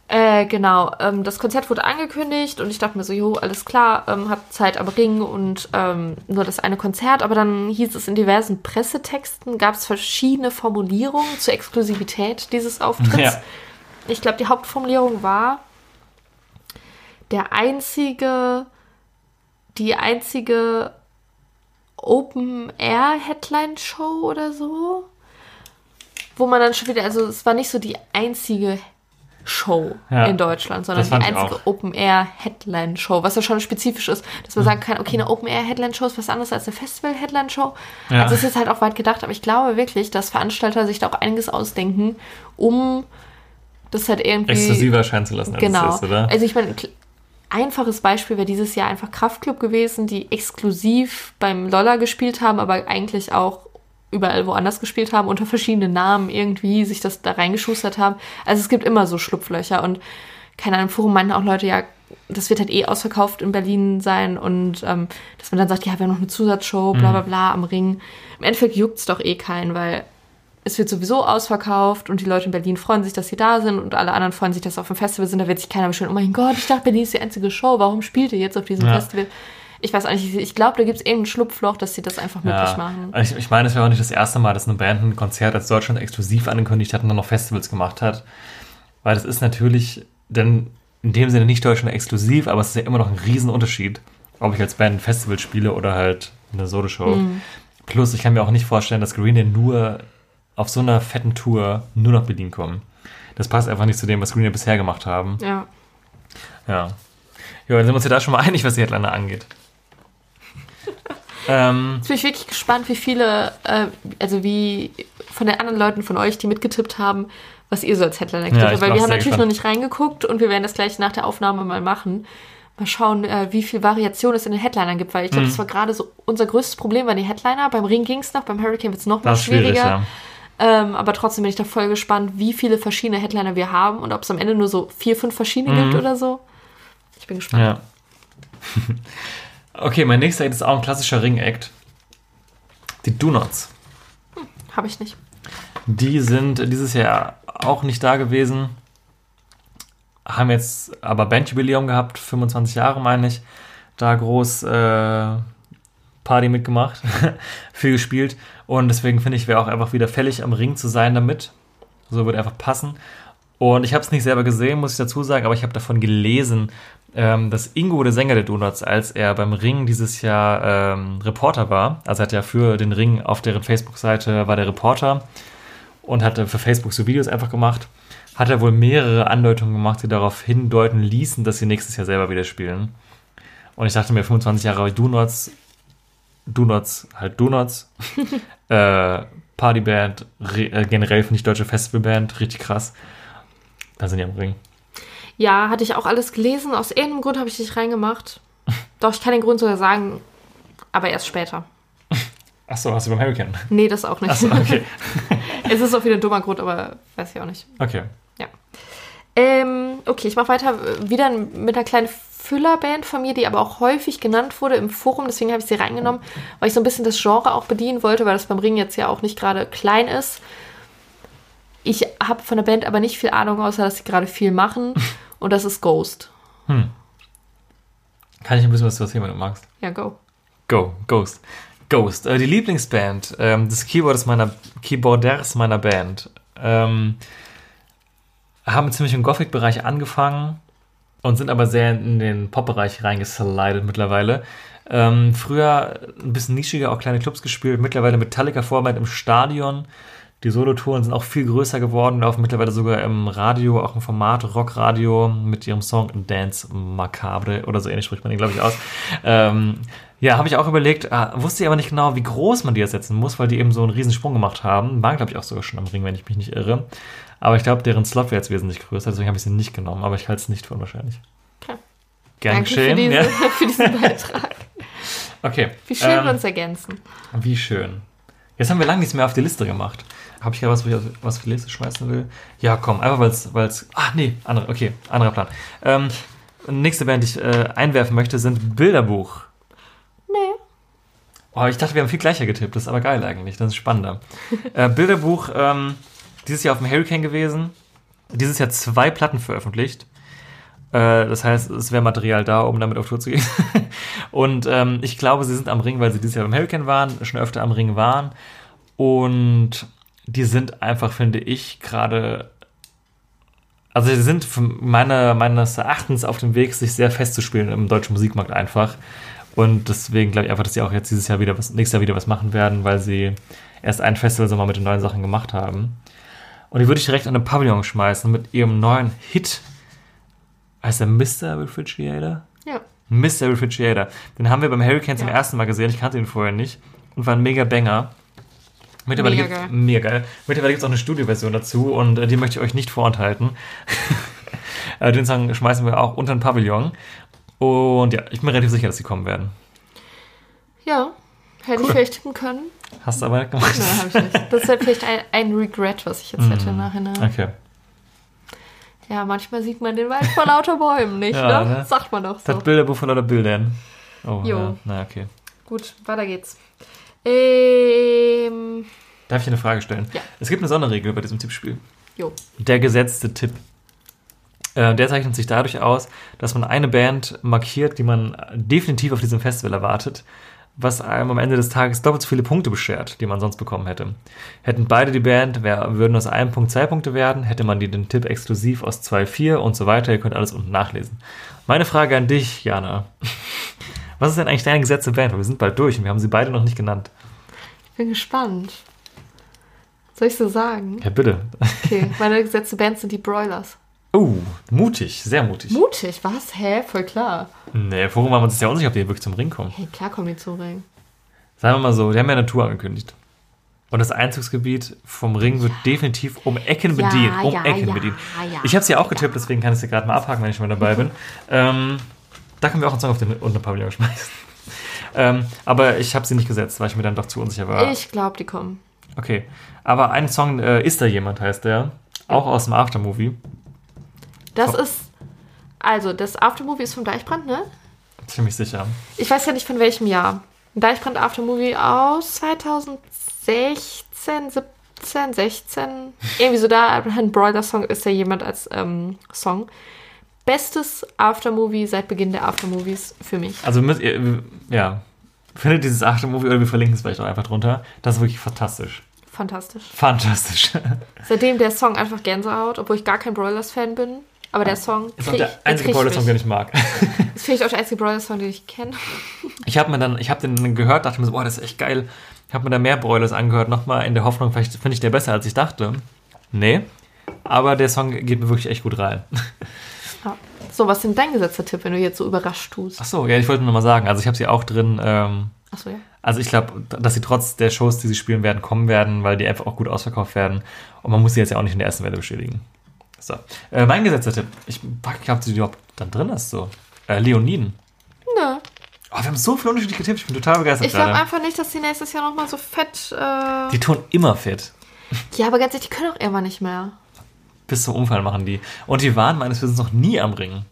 Äh, genau. Ähm, das Konzert wurde angekündigt und ich dachte mir so, jo, alles klar, ähm, hab Zeit am Ring und ähm, nur das eine Konzert. Aber dann hieß es in diversen Pressetexten, gab es verschiedene Formulierungen zur Exklusivität dieses Auftritts. Ja. Ich glaube, die Hauptformulierung war, der einzige, die einzige Open-Air-Headline-Show oder so. Wo man dann schon wieder, also es war nicht so die einzige Show Ja, in Deutschland, sondern die einzige. Open-Air-Headline-Show, was ja schon spezifisch ist, dass man sagen kann, okay, eine Open-Air-Headline-Show ist was anderes als eine Festival-Headline-Show. Ja. Also es ist halt auch weit gedacht, aber ich glaube wirklich, dass Veranstalter sich da auch einiges ausdenken, um das halt irgendwie Exklusiver erscheinen zu lassen, als Genau. es ist, oder? Also ich meine, einfaches Beispiel wäre dieses Jahr einfach Kraftklub gewesen, die exklusiv beim Lolla gespielt haben, aber eigentlich auch überall woanders gespielt haben, unter verschiedenen Namen irgendwie sich das da reingeschustert haben. Also es gibt immer so Schlupflöcher und keine Ahnung, im Forum meinten auch Leute, ja, das wird halt eh ausverkauft in Berlin sein und ähm, dass man dann sagt, ja, wir haben noch eine Zusatzshow, bla bla bla am Ring. Im Endeffekt juckt's doch eh keinen, weil es wird sowieso ausverkauft und die Leute in Berlin freuen sich, dass sie da sind und alle anderen freuen sich, dass sie auf dem Festival sind. Da wird sich keiner beschweren, oh mein Gott, ich dachte, Berlin ist die einzige Show, warum spielt ihr jetzt auf diesem Ja. Festival? Ich weiß auch nicht, ich glaube, da gibt es irgendein Schlupfloch, dass sie das einfach möglich machen. Ich, ich meine, es wäre auch nicht das erste Mal, dass eine Band ein Konzert als Deutschland exklusiv angekündigt hat und dann noch Festivals gemacht hat. Weil das ist natürlich dann in dem Sinne nicht Deutschland exklusiv, aber es ist ja immer noch ein Riesenunterschied, ob ich als Band ein Festival spiele oder halt eine Soloshow. Mhm. Plus, ich kann mir auch nicht vorstellen, dass Green Day nur auf so einer fetten Tour nur nach Berlin kommen. Das passt einfach nicht zu dem, was Green Day bisher gemacht haben. Ja. Ja. Ja, dann sind wir uns ja da schon mal einig, was die Headliner angeht. Ähm, Jetzt bin ich wirklich gespannt, wie viele, äh, also wie von den anderen Leuten von euch, die mitgetippt haben, was ihr so als Headliner getippt Ja, habt. Weil wir haben natürlich gespannt. noch nicht reingeguckt und wir werden das gleich nach der Aufnahme mal machen. Mal schauen, äh, wie viel Variation es in den Headlinern gibt, weil ich Mhm. glaube, das war gerade so unser größtes Problem, waren die Headliner. Beim Ring ging es noch, beim Hurricane wird es noch mal das schwieriger. Ähm, aber trotzdem bin ich da voll gespannt, wie viele verschiedene Headliner wir haben und ob es am Ende nur so vier, fünf verschiedene Mhm. gibt oder so. Ich bin gespannt. Ja. okay, mein nächster Act ist auch ein klassischer Ring-Act. Die Do-Nots. Habe ich nicht. Die sind dieses Jahr auch nicht da gewesen. Haben jetzt aber Bandjubiläum gehabt, 25 Jahre meine ich. Da groß äh, Party mitgemacht, viel gespielt. Und deswegen finde ich, wäre auch einfach wieder fällig am Ring zu sein damit. So würde einfach passen. Und ich habe es nicht selber gesehen, muss ich dazu sagen, aber ich habe davon gelesen, ähm, dass Ingo, der Sänger der Donuts, als er beim Ring dieses Jahr ähm, Reporter war, also er hat ja für den Ring auf deren Facebook-Seite war der Reporter und hatte für Facebook so Videos einfach gemacht, hat er wohl mehrere Andeutungen gemacht, die darauf hindeuten ließen, dass sie nächstes Jahr selber wieder spielen. Und ich dachte mir, 25 Jahre Donuts, Donuts, halt Donuts, äh, Partyband, äh, generell finde ich deutsche Festivalband, richtig krass. Da sind die am Ring. Ja, hatte ich auch alles gelesen. Aus irgendeinem Grund habe ich dich reingemacht. Doch, ich kann den Grund sogar sagen, aber erst später. Achso, hast du beim Hurricane? Nee, das auch nicht. Achso, okay. es ist auch wieder ein dummer Grund, aber weiß ich auch nicht. Okay. Ähm, okay, ich mache weiter wieder mit einer kleinen Füllerband von mir, die aber auch häufig genannt wurde im Forum. Deswegen habe ich sie reingenommen, weil ich so ein bisschen das Genre auch bedienen wollte, weil das beim Ring jetzt ja auch nicht gerade klein ist. Ich habe von der Band aber nicht viel Ahnung, außer dass sie gerade viel machen. Und das ist Ghost. Kann ich ein bisschen was erzählen, wenn du magst? Ja, go. Go, Ghost. Ghost, äh, die Lieblingsband ähm, des Keyboarders meiner, Keyboarders meiner Band. Ähm, haben ziemlich im Gothic-Bereich angefangen und sind aber sehr in den Pop-Bereich reingeslidet mittlerweile. Ähm, früher ein bisschen nischiger, auch kleine Clubs gespielt, mittlerweile Metallica Vorband im Stadion. Die Solotouren sind auch viel größer geworden, laufen mittlerweile sogar im Radio, auch im Format Rockradio mit ihrem Song Dance Macabre oder so ähnlich spricht man den, glaube ich, aus. Ähm, ja, habe ich auch überlegt, äh, wusste ich aber nicht genau, wie groß man die jetzt setzen muss, weil die eben so einen riesen Sprung gemacht haben. Waren, glaube ich, auch sogar schon am Ring, wenn ich mich nicht irre. Aber ich glaube, deren Slot wäre jetzt wesentlich größer, deswegen habe ich sie nicht genommen, aber ich halte es nicht für unwahrscheinlich. Okay. Gern Danke für, geschehen. diese, Ja. für diesen Beitrag. Okay. Wie schön ähm, wir uns ergänzen. Wie schön. Jetzt haben wir lange nichts mehr auf die Liste gemacht. Habe ich ja was, wo ich was die Liste schmeißen will? Ja, komm, einfach weil es. Ach nee, andere, okay, anderer Plan. Ähm, nächste Band, die ich äh, einwerfen möchte, sind Bilderbuch. Nee. Oh, ich dachte, wir haben viel gleicher getippt. Das ist aber geil eigentlich. Das ist spannender. äh, Bilderbuch, ähm, dieses Jahr auf dem Hurricane gewesen. Dieses Jahr zwei Platten veröffentlicht. Äh, das heißt, es wäre Material da, um damit auf Tour zu gehen. Und ähm, ich glaube, sie sind am Ring, weil sie dieses Jahr beim Hurricane waren, schon öfter am Ring waren. Und die sind einfach, finde ich, gerade. Also, sie sind von meiner, meines Erachtens auf dem Weg, sich sehr festzuspielen im deutschen Musikmarkt einfach. Und deswegen glaube ich einfach, dass sie auch jetzt dieses Jahr wieder was, nächstes Jahr wieder was machen werden, weil sie erst ein Festival so mal mit den neuen Sachen gemacht haben. Und die würde ich direkt an den Pavillon schmeißen mit ihrem neuen Hit. Heißt der Mr. Refrigerator? Ja. Mr. Refrigerator. Den haben wir beim Hurricane zum Ja. ersten Mal gesehen. Ich kannte ihn vorher nicht. Und war ein mega Banger. Mittlerweile Mega geil. Mega geil. Mittlerweile gibt es auch eine Studioversion dazu und äh, die möchte ich euch nicht vorenthalten. äh, den Song schmeißen wir auch unter den Pavillon. Und ja, ich bin relativ sicher, dass sie kommen werden. Ja, hätte ich vielleicht tippen können. Hast du aber nicht gemacht. Nein, habe ich nicht. Das ist halt vielleicht ein, ein Regret, was ich jetzt hätte im Nachhinein. Okay. Ja, manchmal sieht man den Wald vor lauter Bäumen nicht, Ja, ne? ne? Sagt man doch so. Das Bilderbuch von lauter Bildern. Oh, Jo. ja. Na, okay. Gut, weiter geht's. Ähm, Darf ich eine Frage stellen? Ja. Es gibt eine Sonderregel bei diesem Tippspiel. jo. Der gesetzte Tipp. Äh, Der zeichnet sich dadurch aus, dass man eine Band markiert, die man definitiv auf diesem Festival erwartet, was einem am Ende des Tages doppelt so viele Punkte beschert, die man sonst bekommen hätte. Hätten beide die Band, wär, würden aus einem Punkt zwei Punkte werden, hätte man die den Tipp exklusiv aus zwei, vier und so weiter. Ihr könnt alles unten nachlesen. Meine Frage an dich, Jana. Was ist denn eigentlich deine gesetzte Band? Weil wir sind bald durch und wir haben sie beide noch nicht genannt. Ich bin gespannt. Soll ich so sagen? Ja, bitte. Okay, meine gesetzte Band sind die Broilers. Oh, mutig, sehr mutig. Mutig, was? Hä? Voll klar. Nee, vorhin waren wir uns ja unsicher, ob die wirklich zum Ring kommen. Hey, klar kommen die zum Ring. Sagen wir mal so, die haben ja eine Tour angekündigt. Und das Einzugsgebiet vom Ring wird definitiv um Ecken Ja, bedient. Um ja, Ecken ja, bedient. ja. Ich habe es ja auch getippt, deswegen kann ich es ja gerade mal abhaken, wenn ich schon mal dabei bin. Ähm, da können wir auch einen Song auf den unteren Pavillon schmeißen. Ähm, aber ich habe sie nicht gesetzt, weil ich mir dann doch zu unsicher war. Ich glaube, die kommen. Okay. Aber ein Song, äh, Ist da jemand, heißt der. Auch aus dem Aftermovie. Das Top. ist. Also, das Aftermovie ist vom Deichbrand, ne? Ziemlich sicher. Ich weiß ja nicht von welchem Jahr. Ein Deichbrand Aftermovie aus 2016, 17, 16. Irgendwie so da. Ein Broiler-Song ist ja jemand als ähm, Song. Bestes Aftermovie seit Beginn der Aftermovies für mich. Also, müsst ihr, ja. Findet dieses Aftermovie oder wir verlinken es vielleicht auch einfach drunter. Das ist wirklich fantastisch. Fantastisch. Fantastisch. Seitdem der Song einfach Gänsehaut, obwohl ich gar kein Broilers-Fan bin. Aber der Song. Ist auch der einzige mich. den ich mag. Das finde ich auch der einzige Broilers-Song, den ich kenne. Ich habe mir dann, ich habe den dann gehört, dachte mir so, boah, das ist echt geil. Ich habe mir da mehr Broilers angehört, nochmal in der Hoffnung, vielleicht finde ich der besser, als ich dachte. Nee, aber der Song geht mir wirklich echt gut rein. Ja. So, was ist denn dein gesetzter Tipp, wenn du jetzt so überrascht tust? Ach so, ja, ich wollte nur mal sagen, also ich habe sie auch drin. Ähm, Achso, ja. also ich glaube, dass sie trotz der Shows, die sie spielen werden, kommen werden, weil die einfach auch gut ausverkauft werden. Und man muss sie jetzt ja auch nicht in der ersten Welle bestätigen. So, äh, mein gesetzter Tipp. Ich habe sie überhaupt dann drin hast so. Äh, Leoniden. Nö. Oh, wir haben so viele unterschiedliche Tipps. Ich bin total begeistert Ich glaube einfach nicht, dass die nächstes Jahr nochmal so fett. Äh Die tun immer fit. ja, aber ganz ehrlich, die können auch irgendwann nicht mehr. Bis zum Umfall machen die. Und die waren meines Wissens noch nie am Ring.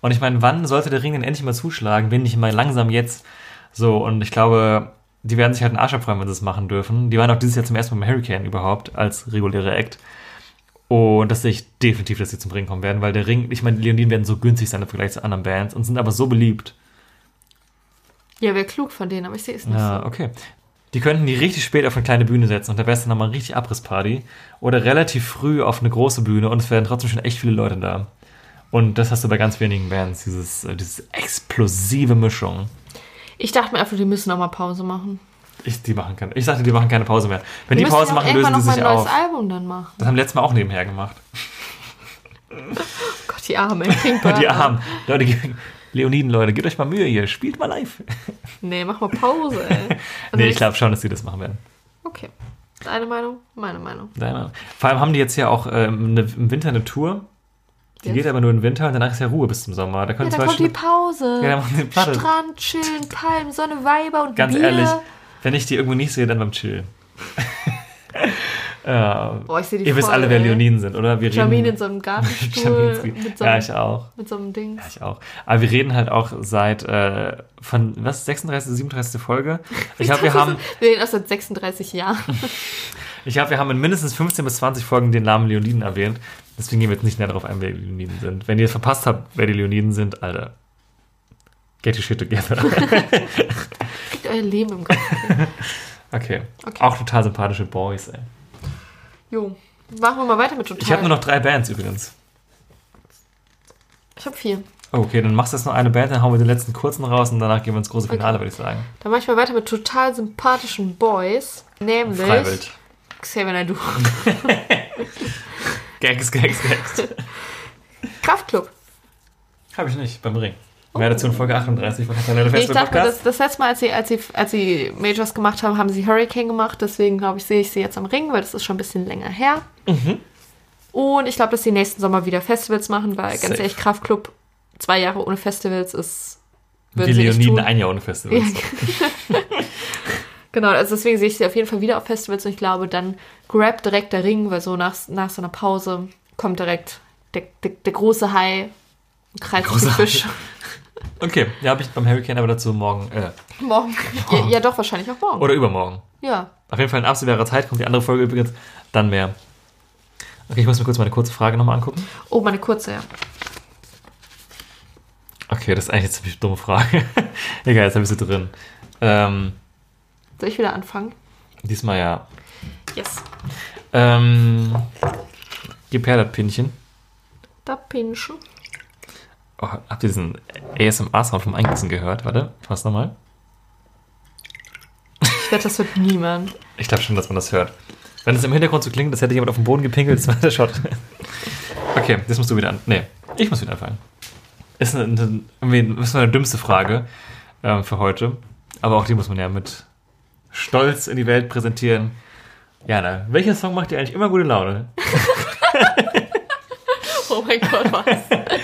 Und ich meine, wann sollte der Ring denn endlich mal zuschlagen? Bin ich mal langsam jetzt. So, und ich glaube, die werden sich halt einen Arsch abfreuen, wenn sie es machen dürfen. Die waren auch dieses Jahr zum ersten Mal im Hurricane überhaupt als reguläre Act. Und das sehe ich definitiv, dass sie zum Ring kommen werden, weil der Ring, ich meine, die Leoniden werden so günstig sein im Vergleich zu anderen Bands und sind aber so beliebt. Ja, wäre klug von denen, aber ich sehe es nicht Ja, so. okay. Die könnten die richtig spät auf eine kleine Bühne setzen und da wäre es dann nochmal richtig Abrissparty. Oder relativ früh auf eine große Bühne und es wären trotzdem schon echt viele Leute da. Und das hast du bei ganz wenigen Bands, dieses, äh, diese explosive Mischung. Ich dachte mir einfach, die müssen nochmal Pause machen. Ich, die machen keine, ich sagte, die machen keine Pause mehr. Wenn die, müssen Pause machen, lösen die sich mal ein neues auf. Album dann machen. Das haben letztes Mal auch nebenher gemacht. Gott, die Arme. Die. Armen. Leute, Leoniden, Leute, gebt euch mal Mühe hier. Spielt mal live. Nee, mach mal Pause, ey. Also nee, ich glaube schon, dass die das machen werden. Okay. Deine Meinung? Meine Meinung. Deine. Vor allem haben die jetzt ja auch ähm, eine, im Winter eine Tour. Die Jetzt? geht aber nur im Winter und danach ist ja Ruhe bis zum Sommer. Da Ja, können da zum kommt die Pause. Ja, dann machen die Platte. Strand, chillen, Palmen, Sonne, Weiber und ganz Bier. ehrlich, wenn ich die irgendwo nicht sehe, dann beim Chillen. ja, Boah, ich sehe die ihr wisst alle, wer ey. Leoniden sind, oder? Wir Jamin in reden, so einem Gartenstuhl mit so ja, einem, ich auch. mit so einem Ding. Ja, ich auch. Aber wir reden halt auch seit, äh, von, was, 36., 37. Folge? Ich glaube, wir haben, Wir reden erst seit 36 Jahren. ich glaube, wir haben in mindestens 15 bis 20 Folgen den Namen Leoniden erwähnt. Deswegen gehen wir jetzt nicht näher darauf ein, wer die Leoniden sind. Wenn ihr verpasst habt, wer die Leoniden sind, Alter. Get your shit together. Kriegt euer Leben im Kopf. Okay. Okay. Auch total sympathische Boys, ey. Jo. Machen wir mal weiter mit total. Ich habe nur noch drei Bands übrigens. Ich habe vier. Oh, okay, dann machst du jetzt noch eine Band, dann hauen wir den letzten kurzen raus und danach gehen wir ins große Finale, Okay. würde ich sagen. Dann mache ich mal weiter mit total sympathischen Boys. Nämlich Freiwild. Xavier Naidoo. Gags, Gags, Gags. Kraftclub. Habe ich nicht, beim Ring. Mehr dazu in Folge 38 von Nathanael Nee, ich Festival dachte das, das letzte Mal, als sie, als, sie, als sie Majors gemacht haben, haben sie Hurricane gemacht. Deswegen glaube ich, sehe ich sie jetzt am Ring, weil das ist schon ein bisschen länger her. Mhm. Und ich glaube, dass sie nächsten Sommer wieder Festivals machen, weil ganz Safe. ehrlich, Kraftclub zwei Jahre ohne Festivals ist. Nicht Leoniden ein Jahr ohne Festivals. Genau, also deswegen sehe ich sie auf jeden Fall wieder auf Festivals und ich glaube, dann grab direkt der Ring, weil so nach, nach so einer Pause kommt direkt der, der, der große Hai Große den Fisch. Okay, ja, habe ich beim Hurricane, aber dazu morgen. Äh, Morgen. Ja, ja, doch, wahrscheinlich auch morgen. oder übermorgen. Ja. Auf jeden Fall in absehbarer Zeit kommt die andere Folge übrigens. Dann mehr. Okay, ich muss mir kurz meine kurze Frage nochmal angucken. Oh, meine kurze, ja. Okay, das ist eigentlich eine ziemlich dumme Frage. Egal, jetzt habe ich sie drin. Ähm, Soll ich wieder anfangen? diesmal ja. Yes. Ähm, gib her das Pinchen. Da pinschen. Oh, habt ihr diesen ASMR-Sound vom Eingießen gehört? Warte, mach's nochmal. Ich wette, das wird niemand. Ich glaube schon, dass man das hört. Wenn es im Hintergrund so klingt, als hätte jemand auf den Boden gepinkelt, das war der Shot. Okay, das musst du wieder an. Nee, ich muss wieder anfangen. Ist eine, eine, irgendwie- ist eine dümmste Frage ähm, für heute. Aber auch die muss man ja mit Stolz in die Welt präsentieren. Jana, welcher Song macht dir eigentlich immer gute Laune? Oh mein Gott, was?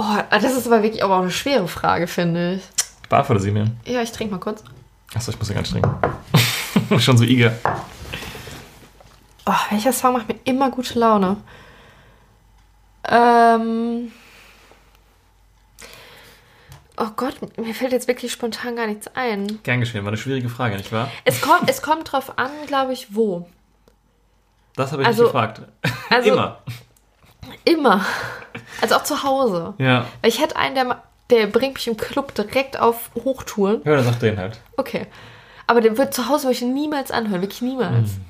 Oh, das ist aber wirklich aber auch eine schwere Frage, finde ich. Beantworte sie mir. Ja, ich trinke mal kurz. Achso, ich muss ja ganz trinken. Schon so eager. Oh, welcher Song macht mir immer gute Laune? Ähm. Oh Gott, mir fällt jetzt wirklich spontan gar nichts ein. Gern geschehen, war eine schwierige Frage, nicht wahr? Es kommt, es kommt drauf an, glaube ich, wo. Das habe ich Also- nicht gefragt. Also Immer. Immer. Also auch zu Hause. Ja. Weil ich hätte einen, der, der bringt mich im Club direkt auf Hochtouren. Ja, dann sag den halt. Okay. Aber der wird zu Hause würde ich niemals anhören, wirklich niemals. Hm.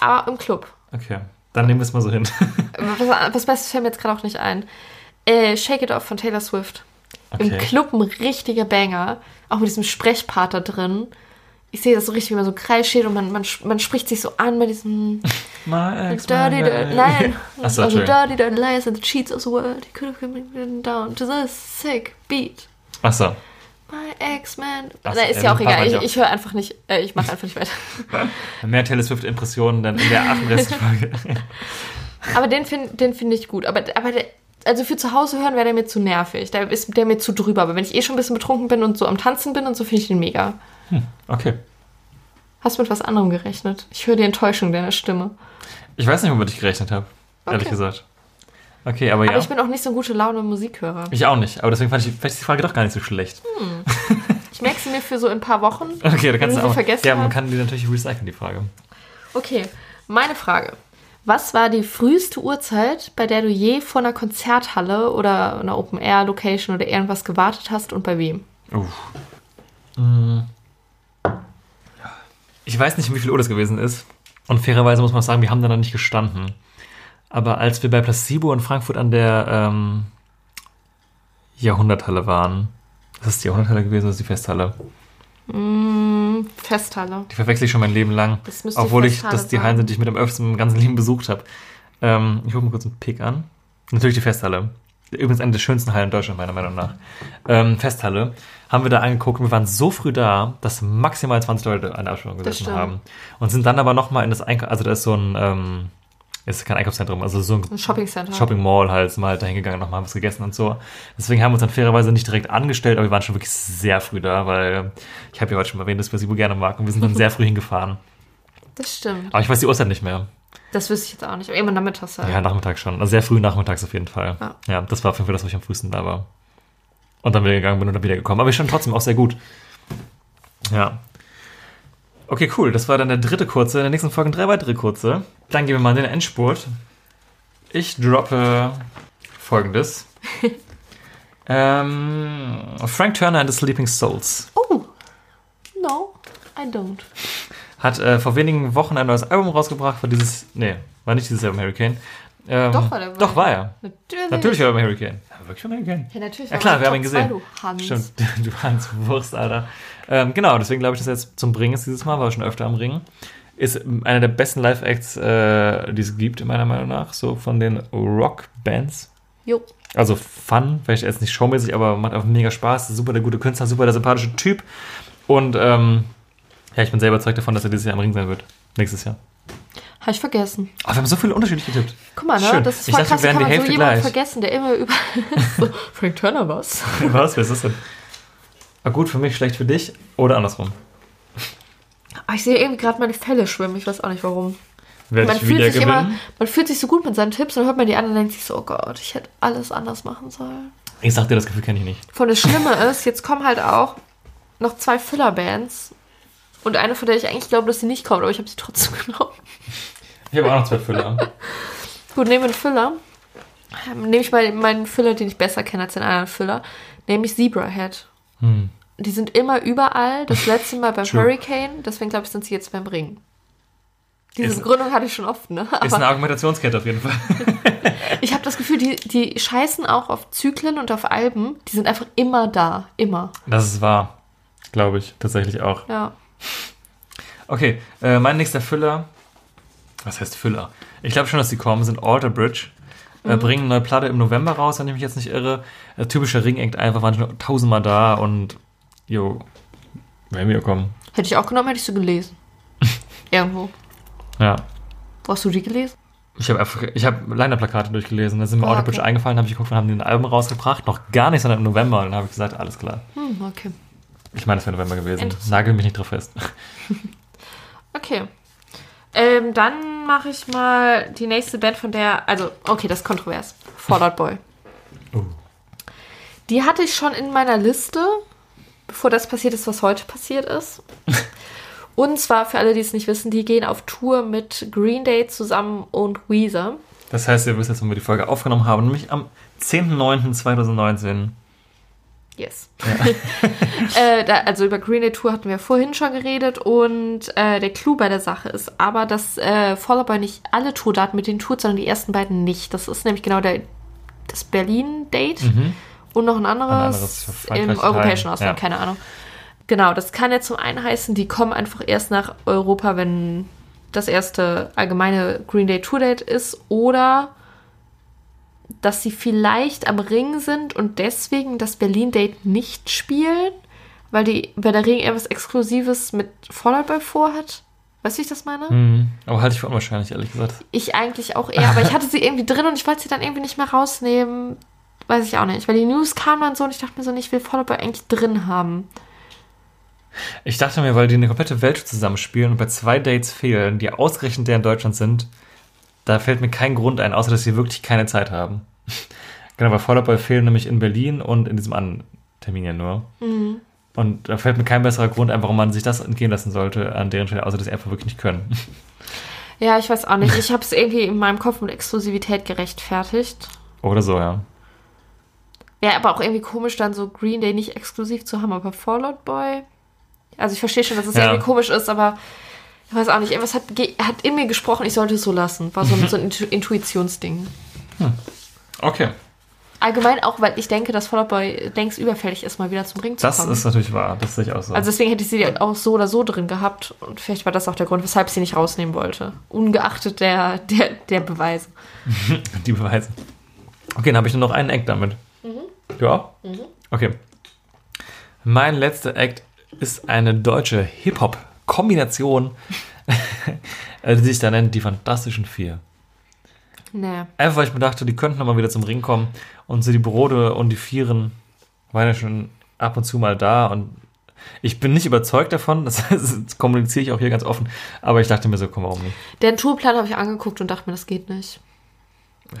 Aber im Club. Okay, dann nehmen wir es mal so hin. Was, was Besseres fällt mir jetzt gerade auch nicht ein. Äh, Shake It Off von Taylor Swift. Im Okay. Club ein richtiger Banger. Auch mit diesem Sprechpart da drin. Ich sehe das so richtig, wie man so Kreis steht und man, man, man spricht sich so an bei diesem My ex, Dirty, my dirty, nein. Achso, also dirty, dirty lies and the cheats of the world. He could have been down to this sick beat. Achso, My. Ach, Na, ist ja auch egal. Ich, ich höre einfach nicht, äh, ich mache einfach nicht weiter. mehr Taylor Swift-Impressionen dann in der 38. Folge. Aber den finde den find ich gut. Aber, aber der, also für zu Hause hören wäre der mir zu nervig. Da ist der mir zu drüber. Aber wenn ich eh schon ein bisschen betrunken bin und so am Tanzen bin und so, finde ich den mega. Okay. Hast du mit was anderem gerechnet? Ich höre die Enttäuschung deiner Stimme. Ich weiß nicht, womit ich gerechnet habe, ehrlich Okay. gesagt. Okay, aber ja. Aber ich bin auch nicht so ein gute Laune Musikhörer. Ich auch nicht, aber deswegen fand ich vielleicht die Frage doch gar nicht so schlecht. Ich merke sie mir für so in ein paar Wochen. Okay, da kannst du auch. vergessen ja, man kann die natürlich recyceln, die Frage. Okay, meine Frage. Was war die früheste Uhrzeit, bei der du je vor einer Konzerthalle oder einer Open-Air-Location oder irgendwas gewartet hast und bei wem? Uff. Mm. Ich weiß nicht, um wie viel Uhr das gewesen ist. Und fairerweise muss man sagen, wir haben da noch nicht gestanden. Aber als wir bei Placebo in Frankfurt an der ähm, Jahrhunderthalle waren, ist das die Jahrhunderthalle gewesen oder ist die Festhalle? Mm, Festhalle. Die verwechsel ich schon mein Leben lang. Das müsste Obwohl ich, das die. Hallen sind, die ich mit am öftesten im ganzen Leben besucht habe. Ähm, ich gucke mal kurz einen Pick an. Natürlich die Festhalle. Übrigens eine der schönsten Hallen in Deutschland, meiner Meinung nach. Ähm, Festhalle. Haben wir da angeguckt und wir waren so früh da, dass maximal 20 Leute an der Abstellung gesessen haben. Und sind dann aber nochmal in das Einkauf, also da ist so ein, ähm, ist kein Einkaufszentrum, also so ein Ein Shopping-Center. Shopping Mall halt, sind wir halt da hingegangen, nochmal was gegessen und so. Deswegen haben wir uns dann fairerweise nicht direkt angestellt, aber wir waren schon wirklich sehr früh da, weil ich habe ja heute schon mal erwähnt, dass wir sie wohl gerne mag und wir sind dann sehr früh hingefahren. Das stimmt. Aber ich weiß die Uhrzeit nicht mehr. Das wüsste ich jetzt auch nicht. Aber irgendwann nachmittags halt. Ja, Nachmittag schon. Also sehr früh nachmittags auf jeden Fall. Ja. Ja, das war auf jeden Fall das, wo ich am frühesten da war. Und dann wieder gegangen bin und dann wieder gekommen. Aber ich stand trotzdem auch sehr gut. Ja. Okay, cool. Das war dann der dritte kurze. In der nächsten Folge drei weitere kurze. Dann gehen wir mal in den Endspurt. Ich droppe folgendes. ähm, Frank Turner and the Sleeping Souls Oh, no, I don't. Hat äh, vor wenigen Wochen ein neues Album rausgebracht. War dieses, nee, war nicht dieses Album Hurricane. Ähm, Doch, war der Doch, war er. Natürlich. Natürlich war er Hurricane. Ja, wirklich beim Hurricane. Ja, natürlich. Ja war klar, wir haben ihn gesehen. du Hans. Stimmt, du Hans Wurst, Alter. Ähm, genau, deswegen glaube ich, dass er jetzt zum Bringen ist dieses Mal, war schon öfter am Ringen. Ist einer der besten Live-Acts, äh, die es gibt, meiner Meinung nach, so von den Rock-Bands. Jo. Also Fun, vielleicht jetzt nicht showmäßig, aber macht einfach mega Spaß. Super der gute Künstler, super der sympathische Typ. Und ähm, ja, ich bin sehr überzeugt davon, dass er dieses Jahr am Ring sein wird. Nächstes Jahr. Habe ich vergessen. Oh, wir haben so viele unterschiedlich getippt. Guck mal, ne? Schön. Das ist Ich voll dachte, krass. wir Kann die man so Hälfte jemanden gleich. vergessen, der immer über... so, Frank Turner was? Was? Wer ist das denn? Ah, gut für mich, schlecht für dich oder andersrum. Ah, ich sehe irgendwie gerade meine Fälle schwimmen. Ich weiß auch nicht warum. Werde Man ich fühlt, sich immer, gewinnen? man fühlt sich so gut mit seinen Tipps und dann hört man die anderen und denkt sich so, oh Gott, ich hätte alles anders machen sollen. Ich sag dir, das Gefühl kenne ich nicht. Von das Schlimme ist, jetzt kommen halt auch noch zwei Filler-Bands. Und eine, von der ich eigentlich glaube, dass sie nicht kommt, aber ich habe sie trotzdem genommen. Ich habe auch noch zwei Füller. Gut, nehmen wir einen Füller. Ähm, Nehme ich mal meinen Füller, den ich besser kenne als den anderen Füller. Nämlich Zebrahead. Hm. Die sind immer überall. Das letzte Mal beim True. Hurricane. Deswegen glaube ich, sind sie jetzt beim Ring. Diese Ist- Begründung hatte ich schon oft, ne? Ist eine Aber Argumentationskette auf jeden Fall. ich habe das Gefühl, die, die scheißen auch auf Zyklen und auf Alben. Die sind einfach immer da. Immer. Das ist wahr. Glaube ich. Tatsächlich auch. Ja. Okay, äh, mein nächster Füller. Was heißt Füller? Ich glaube schon, dass die kommen, sind Alter Bridge. Äh, Mhm. bringen eine neue Platte im November raus, wenn ich mich jetzt nicht irre. Äh, typischer Ring-Act einfach, waren schon tausendmal da und jo, werden wir kommen. Hätte ich auch genommen, hätte ich sie gelesen. Irgendwo. Ja. Wo hast du die gelesen? Ich habe einfach, ich habe Liner-Plakate durchgelesen, da sind mir Ah, Alter Bridge okay. eingefallen, habe ich geguckt, wann haben die ein Album rausgebracht. Noch gar nicht, sondern im November. Und dann habe ich gesagt, alles klar. Hm, okay. Ich meine, es wäre November gewesen. Nagel mich nicht drauf fest. Okay. Ähm, dann mache ich mal die nächste Band von der, also, okay, das ist kontrovers. Fallout Boy. Oh. Die hatte ich schon in meiner Liste, bevor das passiert ist, was heute passiert ist. Und zwar, für alle, die es nicht wissen, die gehen auf Tour mit Green Day zusammen und Weezer. Das heißt, ihr wisst jetzt, wann wir die Folge aufgenommen haben, nämlich am 10.09.2019. Yes. äh, da, also über Green Day Tour hatten wir vorhin schon geredet und äh, der Clou bei der Sache ist aber, dass äh, Fall Out Boy nicht alle Tourdaten mit denen tut, sondern die ersten beiden nicht. Das ist nämlich genau der, das Berlin-Date und noch ein anderes, Mhm. Ein anderes im europäischen Ausland, ja. keine Ahnung. Genau, das kann ja zum einen heißen, die kommen einfach erst nach Europa, wenn das erste allgemeine Green Day Tour Date ist oder dass sie vielleicht am Ring sind und deswegen das Berlin-Date nicht spielen, weil, die, weil der Ring etwas Exklusives mit Fallout Boy vorhat. Weißt du, wie ich das meine? Mhm. Aber halte ich für unwahrscheinlich, ehrlich gesagt. Ich eigentlich auch eher, aber ich hatte sie irgendwie drin und ich wollte sie dann irgendwie nicht mehr rausnehmen. Weiß ich auch nicht, weil die News kamen dann so und ich dachte mir so, ich will Fallout Boy eigentlich drin haben. Ich dachte mir, weil die eine komplette Welt zusammenspielen und bei zwei Dates fehlen, die ausgerechnet der in Deutschland sind, da fällt mir kein Grund ein, außer dass sie wirklich keine Zeit haben. genau, bei Fallout Boy fehlen nämlich in Berlin und in diesem anderen Termin ja nur. Und da fällt mir kein besserer Grund ein, warum man sich das entgehen lassen sollte an deren Stelle, außer dass sie einfach wirklich nicht können. Ja, ich weiß auch nicht. Ich habe es irgendwie in meinem Kopf mit Exklusivität gerechtfertigt. Oder so, ja. Wäre aber auch irgendwie komisch, dann so Green Day nicht exklusiv zu haben, aber Fallout Boy. Also ich verstehe schon, dass es Ja. irgendwie komisch ist, aber ich weiß auch nicht, irgendwas hat, hat in mir gesprochen, ich sollte es so lassen. War so ein, so ein Intu- Intuitionsding. Okay. Allgemein auch, weil ich denke, dass Fallout Boy längst überfällig ist, mal wieder zum Ring zu Das kommen. ist natürlich wahr. Das sehe ich auch so. also deswegen hätte ich sie auch so oder so drin gehabt. Und vielleicht war das auch der Grund, weshalb ich sie nicht rausnehmen wollte. Ungeachtet der, der, der Beweise. Die beweisen. Okay, dann habe ich nur noch einen Act damit. Ja? Okay. Mein letzter Act ist eine deutsche Hip-Hop-Kombination, äh, die sich da nennt Die Fantastischen Vier. Nee. Einfach weil ich mir dachte, die könnten nochmal wieder zum Ring kommen und so die Brode und die Vieren waren ja schon ab und zu mal da und ich bin nicht überzeugt davon, das, das kommuniziere ich auch hier ganz offen, aber ich dachte mir so, komm, warum nicht? Den Tourplan habe ich angeguckt und dachte mir, das geht nicht.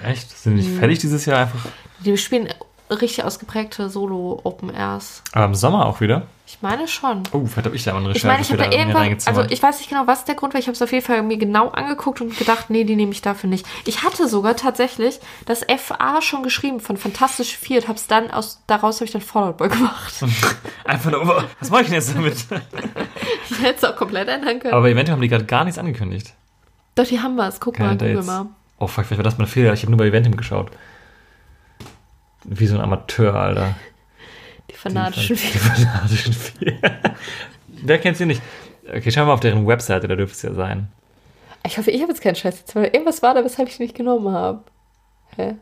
Echt? Sind die nicht fertig dieses Jahr einfach? Die spielen richtig ausgeprägte Solo-Open-Airs. Aber im Sommer auch wieder? Ich meine schon. Oh, vielleicht habe ich da mal eine Ich Recherche meine, ich habe da wieder mir irgendwann, also ich weiß nicht genau, was der Grund war. Ich habe es auf jeden Fall mir genau angeguckt und gedacht, nee, die nehme ich dafür nicht. Ich hatte sogar tatsächlich das FA schon geschrieben von Fantastisch 4 und habe es dann aus, daraus habe ich dann Fallout Boy gemacht. Einfach nur, was mache ich denn jetzt damit? ich hätte es auch komplett ändern können. Aber eventuell haben die gerade gar nichts angekündigt. Doch, die haben was. Guck Keine mal, google Dates. mal. Oh, fuck, vielleicht war das mein Fehler. Ich habe nur bei Eventim geschaut. Wie so ein Amateur, Alter. Die fanatischen Die fanatischen vier. Wer kennt sie nicht? Okay, schauen wir mal auf deren Webseite, da dürfte es ja sein. Ich hoffe, ich habe jetzt keinen Scheiß. Jetzt, weil irgendwas war da, weshalb ich nicht genommen habe. Hä?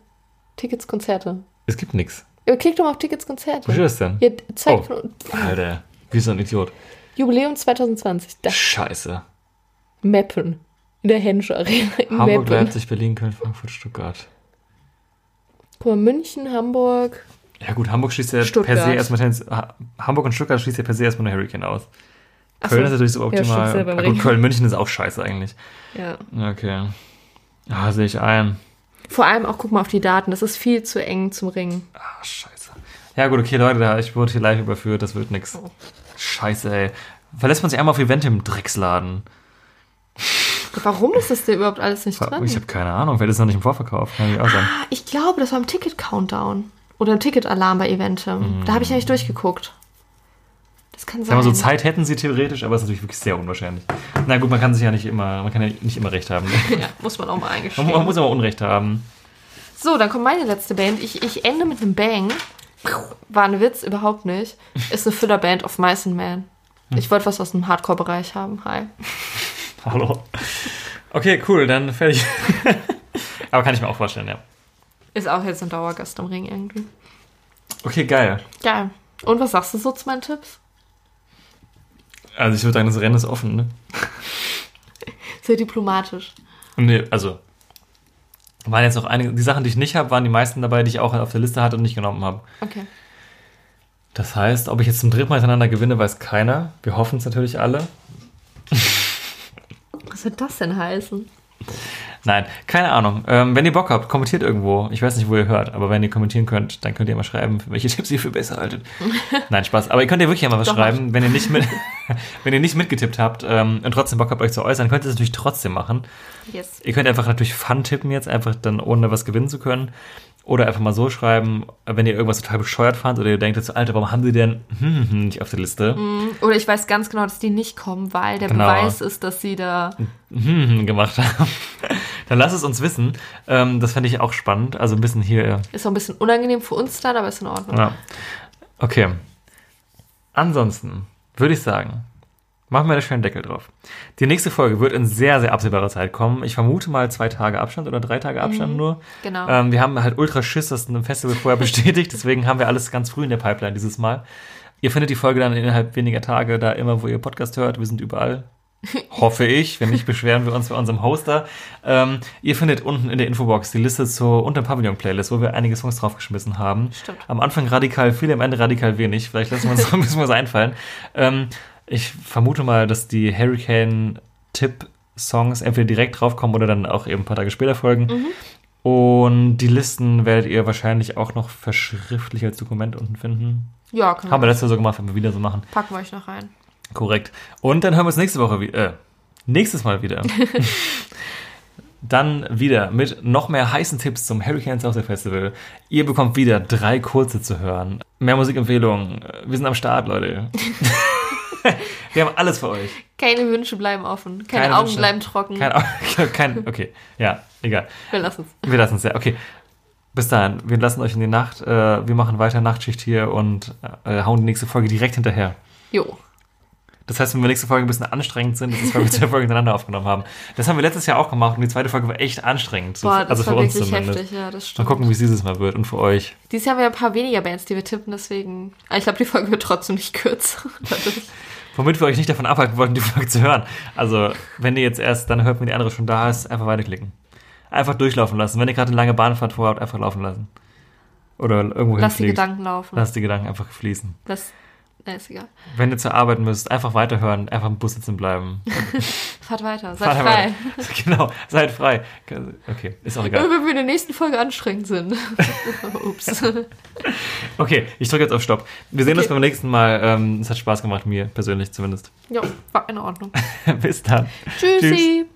Tickets, Konzerte. Es gibt nichts. Klick doch mal auf Tickets, Konzerte. Wo das denn? Hier, zeig Oh. Alter, wie so ein Idiot. Jubiläum 2020. Da, Scheiße. Meppen. In der Hensche Arena in Hamburg, Meppen. Leipzig, Berlin, Köln, Frankfurt, Stuttgart. Guck mal, München, Hamburg. Ja gut, Hamburg schließt ja per Stuttgart. se erstmal Ha- Hamburg und Stuttgart schließt ja per se erstmal eine Hurricane aus. Ach Köln so. ist natürlich so optimal. Ja, gut, Ring. Köln, München ist auch scheiße eigentlich. Ja. Okay. Ah, sehe ich ein. Vor allem auch, guck mal auf die Daten. Das ist viel zu eng zum Ring. Ah, scheiße. Ja gut, okay, Leute, ich wurde hier live überführt, das wird nix. Oh. Scheiße, ey. Verlässt man sich einmal auf Event im Drecksladen? Warum ist das denn überhaupt alles nicht drin? Ich habe keine Ahnung, vielleicht ist es noch nicht im Vorverkauf. Kann ich auch sagen. Ah, ich glaube, das war im Ticket-Countdown. Oder im Ticket-Alarm bei Eventim. Da habe ich eigentlich durchgeguckt. Das kann Sag sein. mal, so Zeit hätten sie theoretisch, aber es ist natürlich wirklich sehr unwahrscheinlich. Na gut, man kann sich ja nicht immer, man kann ja nicht immer recht haben. Ja, muss man auch mal eingestehen. Man, man muss aber Unrecht haben. So, dann kommt meine letzte Band. Ich, ich ende mit einem Bang. War ein Witz, überhaupt nicht. Ist eine Füllerband of Mice and Man. Ich wollte was aus dem Hardcore-Bereich haben. Hi. Hallo. Okay, cool, dann fertig. aber kann ich mir auch vorstellen, ja. Ist auch jetzt ein Dauergast im Ring irgendwie. Okay, geil. Geil. Und was sagst du so zu meinen Tipps? Also ich würde sagen, das Rennen ist offen, ne? Sehr diplomatisch. Nee, also. Waren jetzt noch einige, die Sachen, die ich nicht habe, waren die meisten dabei, die ich auch auf der Liste hatte und nicht genommen habe. Okay. Das heißt, ob ich jetzt zum dritten Mal hintereinander gewinne, weiß keiner. Wir hoffen es natürlich alle. Was wird das denn heißen? Nein, keine Ahnung. Ähm, wenn ihr Bock habt, kommentiert irgendwo. Ich weiß nicht, wo ihr hört, aber wenn ihr kommentieren könnt, dann könnt ihr mal schreiben, welche Tipps ihr für besser haltet. Nein, Spaß. Aber ihr könnt ja wirklich mal was Doch, schreiben, wenn ihr nicht mit, wenn ihr nicht mitgetippt habt ähm, und trotzdem Bock habt, euch zu äußern, könnt ihr es natürlich trotzdem machen. Yes. Ihr könnt einfach natürlich Fun tippen jetzt, einfach dann ohne was gewinnen zu können. Oder einfach mal so schreiben, wenn ihr irgendwas total bescheuert fand oder ihr denkt jetzt, so, Alter, warum haben sie denn hm, hm, nicht auf der Liste Oder ich weiß ganz genau, dass die nicht kommen, weil der Genau. Beweis ist, dass sie da. hm, hm, gemacht haben? dann lasst es uns wissen. Ähm, das fände ich auch spannend. Also ein bisschen hier Ist auch ein bisschen unangenehm für uns dann, aber ist in Ordnung. Ja. Okay. Ansonsten würde ich sagen, machen wir da schön einen Deckel drauf. Die nächste Folge wird in sehr, sehr absehbarer Zeit kommen. Ich vermute mal zwei Tage Abstand oder drei Tage Abstand nur. Genau. Ähm, wir haben halt ultra Schiss, das ein Festival vorher bestätigt. Deswegen haben wir alles ganz früh in der Pipeline dieses Mal. Ihr findet die Folge dann innerhalb weniger Tage da immer, wo ihr Podcast hört. Wir sind überall. Hoffe ich. Wenn nicht, beschweren wir uns bei unserem Hoster. Ähm, ihr findet unten in der Infobox die Liste zur Unter Pavillon-Playlist, wo wir einige Songs draufgeschmissen haben. Stimmt. Am Anfang radikal viel, am Ende radikal wenig. Vielleicht lassen wir uns müssen wir uns einfallen. Ähm, ich vermute mal, dass die Hurricane-Tipp-Songs entweder direkt draufkommen oder dann auch eben ein paar Tage später folgen. Mhm. Und die Listen werdet ihr wahrscheinlich auch noch verschriftlich als Dokument unten finden. ja, können Haben wir. wir letztes Jahr so gemacht, wenn wir wieder so machen. Packen wir euch noch rein. Korrekt. Und dann hören wir uns nächste Woche wieder. Äh, nächstes Mal wieder. dann wieder mit noch mehr heißen Tipps zum Hurricane South Festival. Ihr bekommt wieder drei kurze zu hören. Mehr Musikempfehlungen. Wir sind am Start, Leute. wir haben alles für euch. Keine Wünsche bleiben offen. Keine, Keine Augen Wünsche. bleiben trocken. Kein, kein, okay, ja, egal. Wir lassen es. Wir lassen es ja. Okay. Bis dahin, wir lassen euch in die Nacht. Äh, wir machen weiter Nachtschicht hier und äh, hauen die nächste Folge direkt hinterher. Jo. Das heißt, wenn wir nächste Folge ein bisschen anstrengend sind, das ist, weil wir zwei Folgen hintereinander aufgenommen haben. Das haben wir letztes Jahr auch gemacht und die zweite Folge war echt anstrengend. Boah, das also für war uns wirklich zumindest. heftig, ja, das Mal stimmt. gucken, wie es dieses Mal wird und für euch. Dieses Jahr haben wir ein paar weniger Bands, die wir tippen, deswegen. Aber ich glaube, die Folge wird trotzdem nicht kürzer. Womit wir euch nicht davon abhalten wollten, die Folge zu hören. Also, wenn ihr jetzt erst dann hört, wenn die andere schon da ist, einfach weiterklicken. Einfach durchlaufen lassen. Wenn ihr gerade eine lange Bahnfahrt vorhabt, einfach laufen lassen. Oder irgendwo Lass die. Gedanken laufen. Lasst die Gedanken einfach fließen. Lass. Na, ist egal. Wenn ihr zur Arbeit müsst, einfach weiterhören, einfach im Bus sitzen bleiben. Fahrt weiter. Seid Fahrt frei. weiter. Genau, seid frei. Okay, ist auch egal. Wenn wir in der nächsten Folge anstrengend sind. Ups. Okay, ich drücke jetzt auf Stopp. Wir sehen uns Okay. beim nächsten Mal. Ähm, es hat Spaß gemacht, mir persönlich zumindest. Jo, war in Ordnung. Bis dann. Tschüssi. Tschüss.